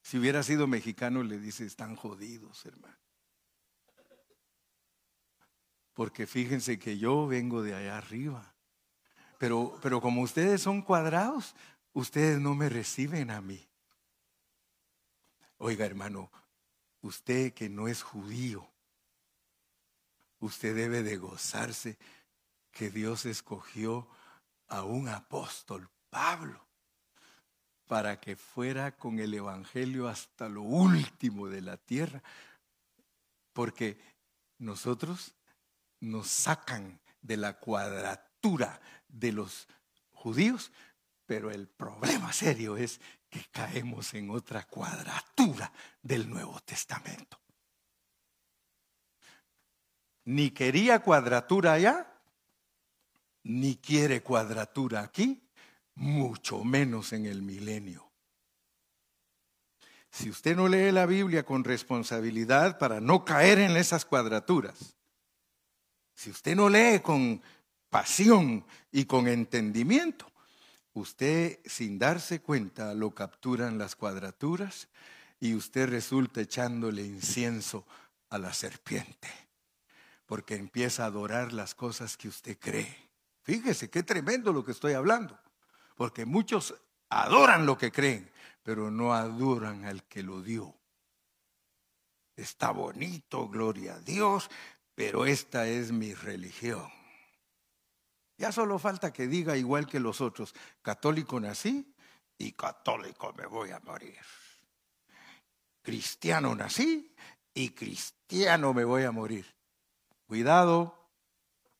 Si hubiera sido mexicano, le dice, están jodidos, hermano. Porque fíjense que yo vengo de allá arriba. Pero, pero como ustedes son cuadrados, ustedes no me reciben a mí. Oiga, hermano, usted que no es judío, usted debe de gozarse que Dios escogió a un apóstol, Pablo. Para que fuera con el Evangelio hasta lo último de la tierra. Porque nosotros nos sacan de la cuadratura de los judíos, pero el problema serio es que caemos en otra cuadratura del Nuevo Testamento. Ni quería cuadratura allá, ni quiere cuadratura aquí, mucho menos en el milenio. Si usted no lee la Biblia con responsabilidad para no caer en esas cuadraturas, si usted no lee con pasión y con entendimiento, usted sin darse cuenta lo capturan las cuadraturas y usted resulta echándole incienso a la serpiente, porque empieza a adorar las cosas que usted cree. Fíjese qué tremendo lo que estoy hablando, porque muchos adoran lo que creen, pero no adoran al que lo dio. Está bonito, gloria a Dios, pero esta es mi religión. Ya solo falta que diga igual que los otros, católico nací y católico me voy a morir. Cristiano nací y cristiano me voy a morir. Cuidado,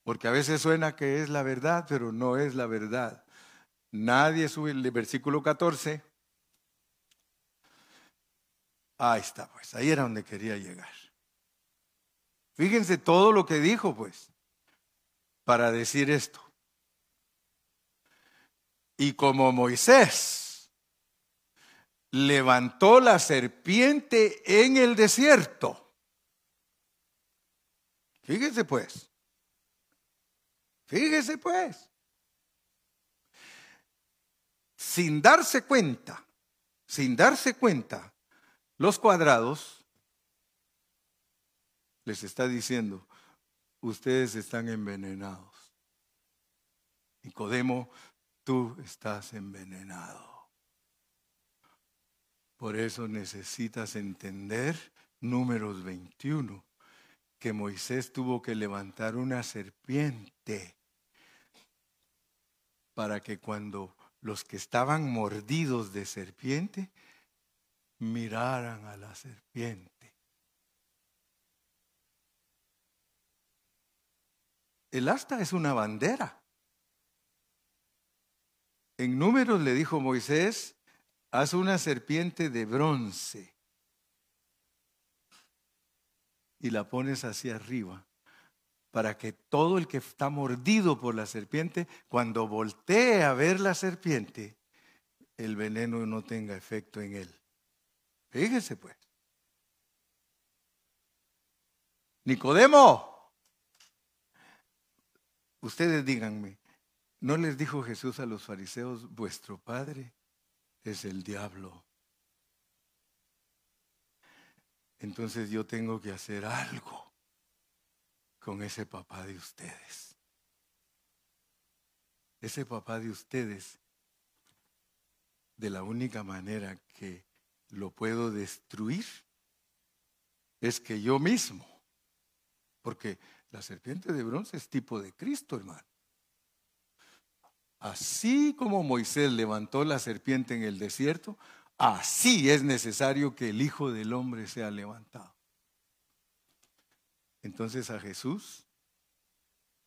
porque a veces suena que es la verdad, pero no es la verdad. Nadie sube el versículo 14. Ahí está, pues, ahí era donde quería llegar. Fíjense todo lo que dijo, pues, para decir esto. Y como Moisés levantó la serpiente en el desierto, fíjense pues, fíjese pues, sin darse cuenta, sin darse cuenta, los cuadrados les está diciendo, ustedes están envenenados. Nicodemo, tú estás envenenado. Por eso necesitas entender números 21, que Moisés tuvo que levantar una serpiente para que cuando los que estaban mordidos de serpiente miraran a la serpiente El asta es una bandera. En números le dijo Moisés, haz una serpiente de bronce y la pones hacia arriba para que todo el que está mordido por la serpiente, cuando voltee a ver la serpiente, el veneno no tenga efecto en él. Fíjese pues. Nicodemo, Ustedes díganme, ¿no les dijo Jesús a los fariseos, vuestro padre es el diablo? Entonces yo tengo que hacer algo con ese papá de ustedes. Ese papá de ustedes, de la única manera que lo puedo destruir, es que yo mismo, porque la serpiente de bronce es tipo de Cristo, hermano. Así como Moisés levantó la serpiente en el desierto, así es necesario que el Hijo del Hombre sea levantado. Entonces a Jesús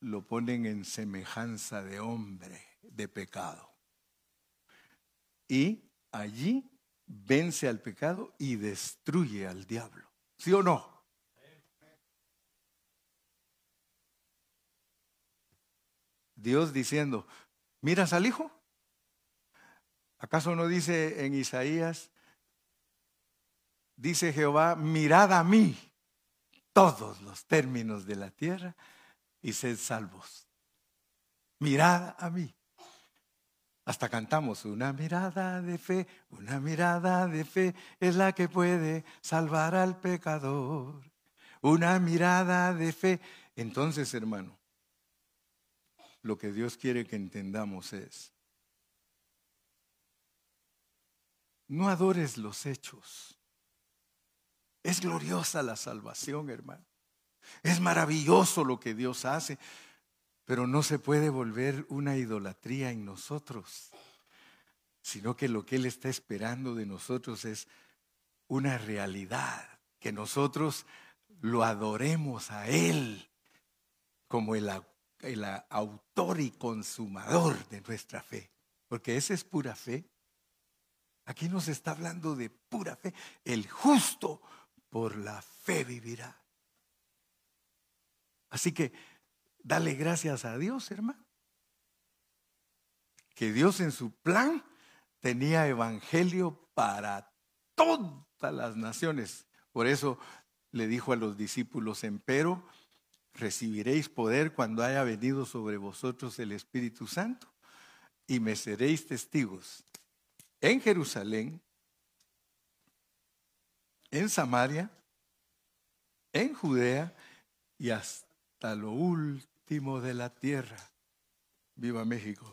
lo ponen en semejanza de hombre, de pecado. Y allí vence al pecado y destruye al diablo. ¿Sí o no? Dios diciendo, ¿miras al Hijo? ¿Acaso no dice en Isaías, dice Jehová, mirad a mí todos los términos de la tierra y sed salvos? Mirad a mí. Hasta cantamos, una mirada de fe, una mirada de fe es la que puede salvar al pecador. Una mirada de fe. Entonces, hermano, lo que Dios quiere que entendamos es, no adores los hechos. Es gloriosa la salvación, hermano. Es maravilloso lo que Dios hace, pero no se puede volver una idolatría en nosotros. sino que lo que Él está esperando de nosotros es una realidad, que nosotros lo adoremos a Él como el, el autor y consumador de nuestra fe, porque esa es pura fe. Aquí nos está hablando de pura fe. El justo por la fe vivirá. Así que dale gracias a Dios, hermano. Que Dios en su plan tenía evangelio para todas las naciones. Por eso le dijo a los discípulos, empero recibiréis poder cuando haya venido sobre vosotros el Espíritu Santo y me seréis testigos en Jerusalén, en Samaria, en Judea y hasta lo último de la tierra. Viva México.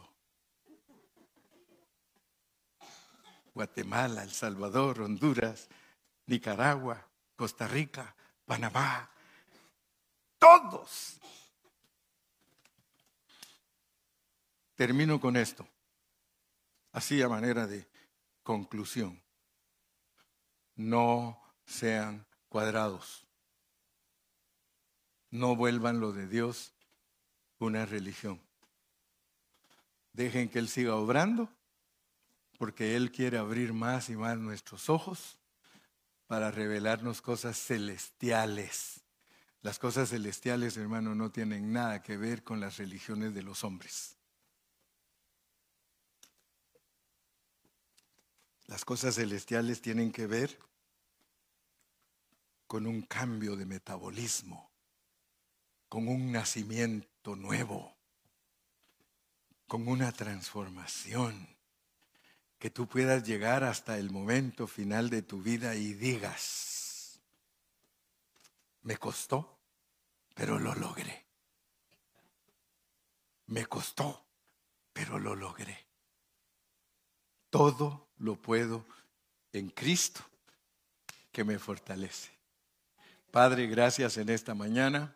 Guatemala, El Salvador, Honduras, Nicaragua, Costa Rica, Panamá. Todos. Termino con esto. Así a manera de conclusión. No sean cuadrados. No vuelvan lo de Dios una religión. Dejen que Él siga obrando, porque Él quiere abrir más y más nuestros ojos para revelarnos cosas celestiales. Las cosas celestiales, hermano, no tienen nada que ver con las religiones de los hombres. Las cosas celestiales tienen que ver con un cambio de metabolismo, con un nacimiento nuevo, con una transformación, que tú puedas llegar hasta el momento final de tu vida y digas, me costó, pero lo logré. Me costó, pero lo logré. Todo lo puedo en Cristo que me fortalece. Padre, gracias en esta mañana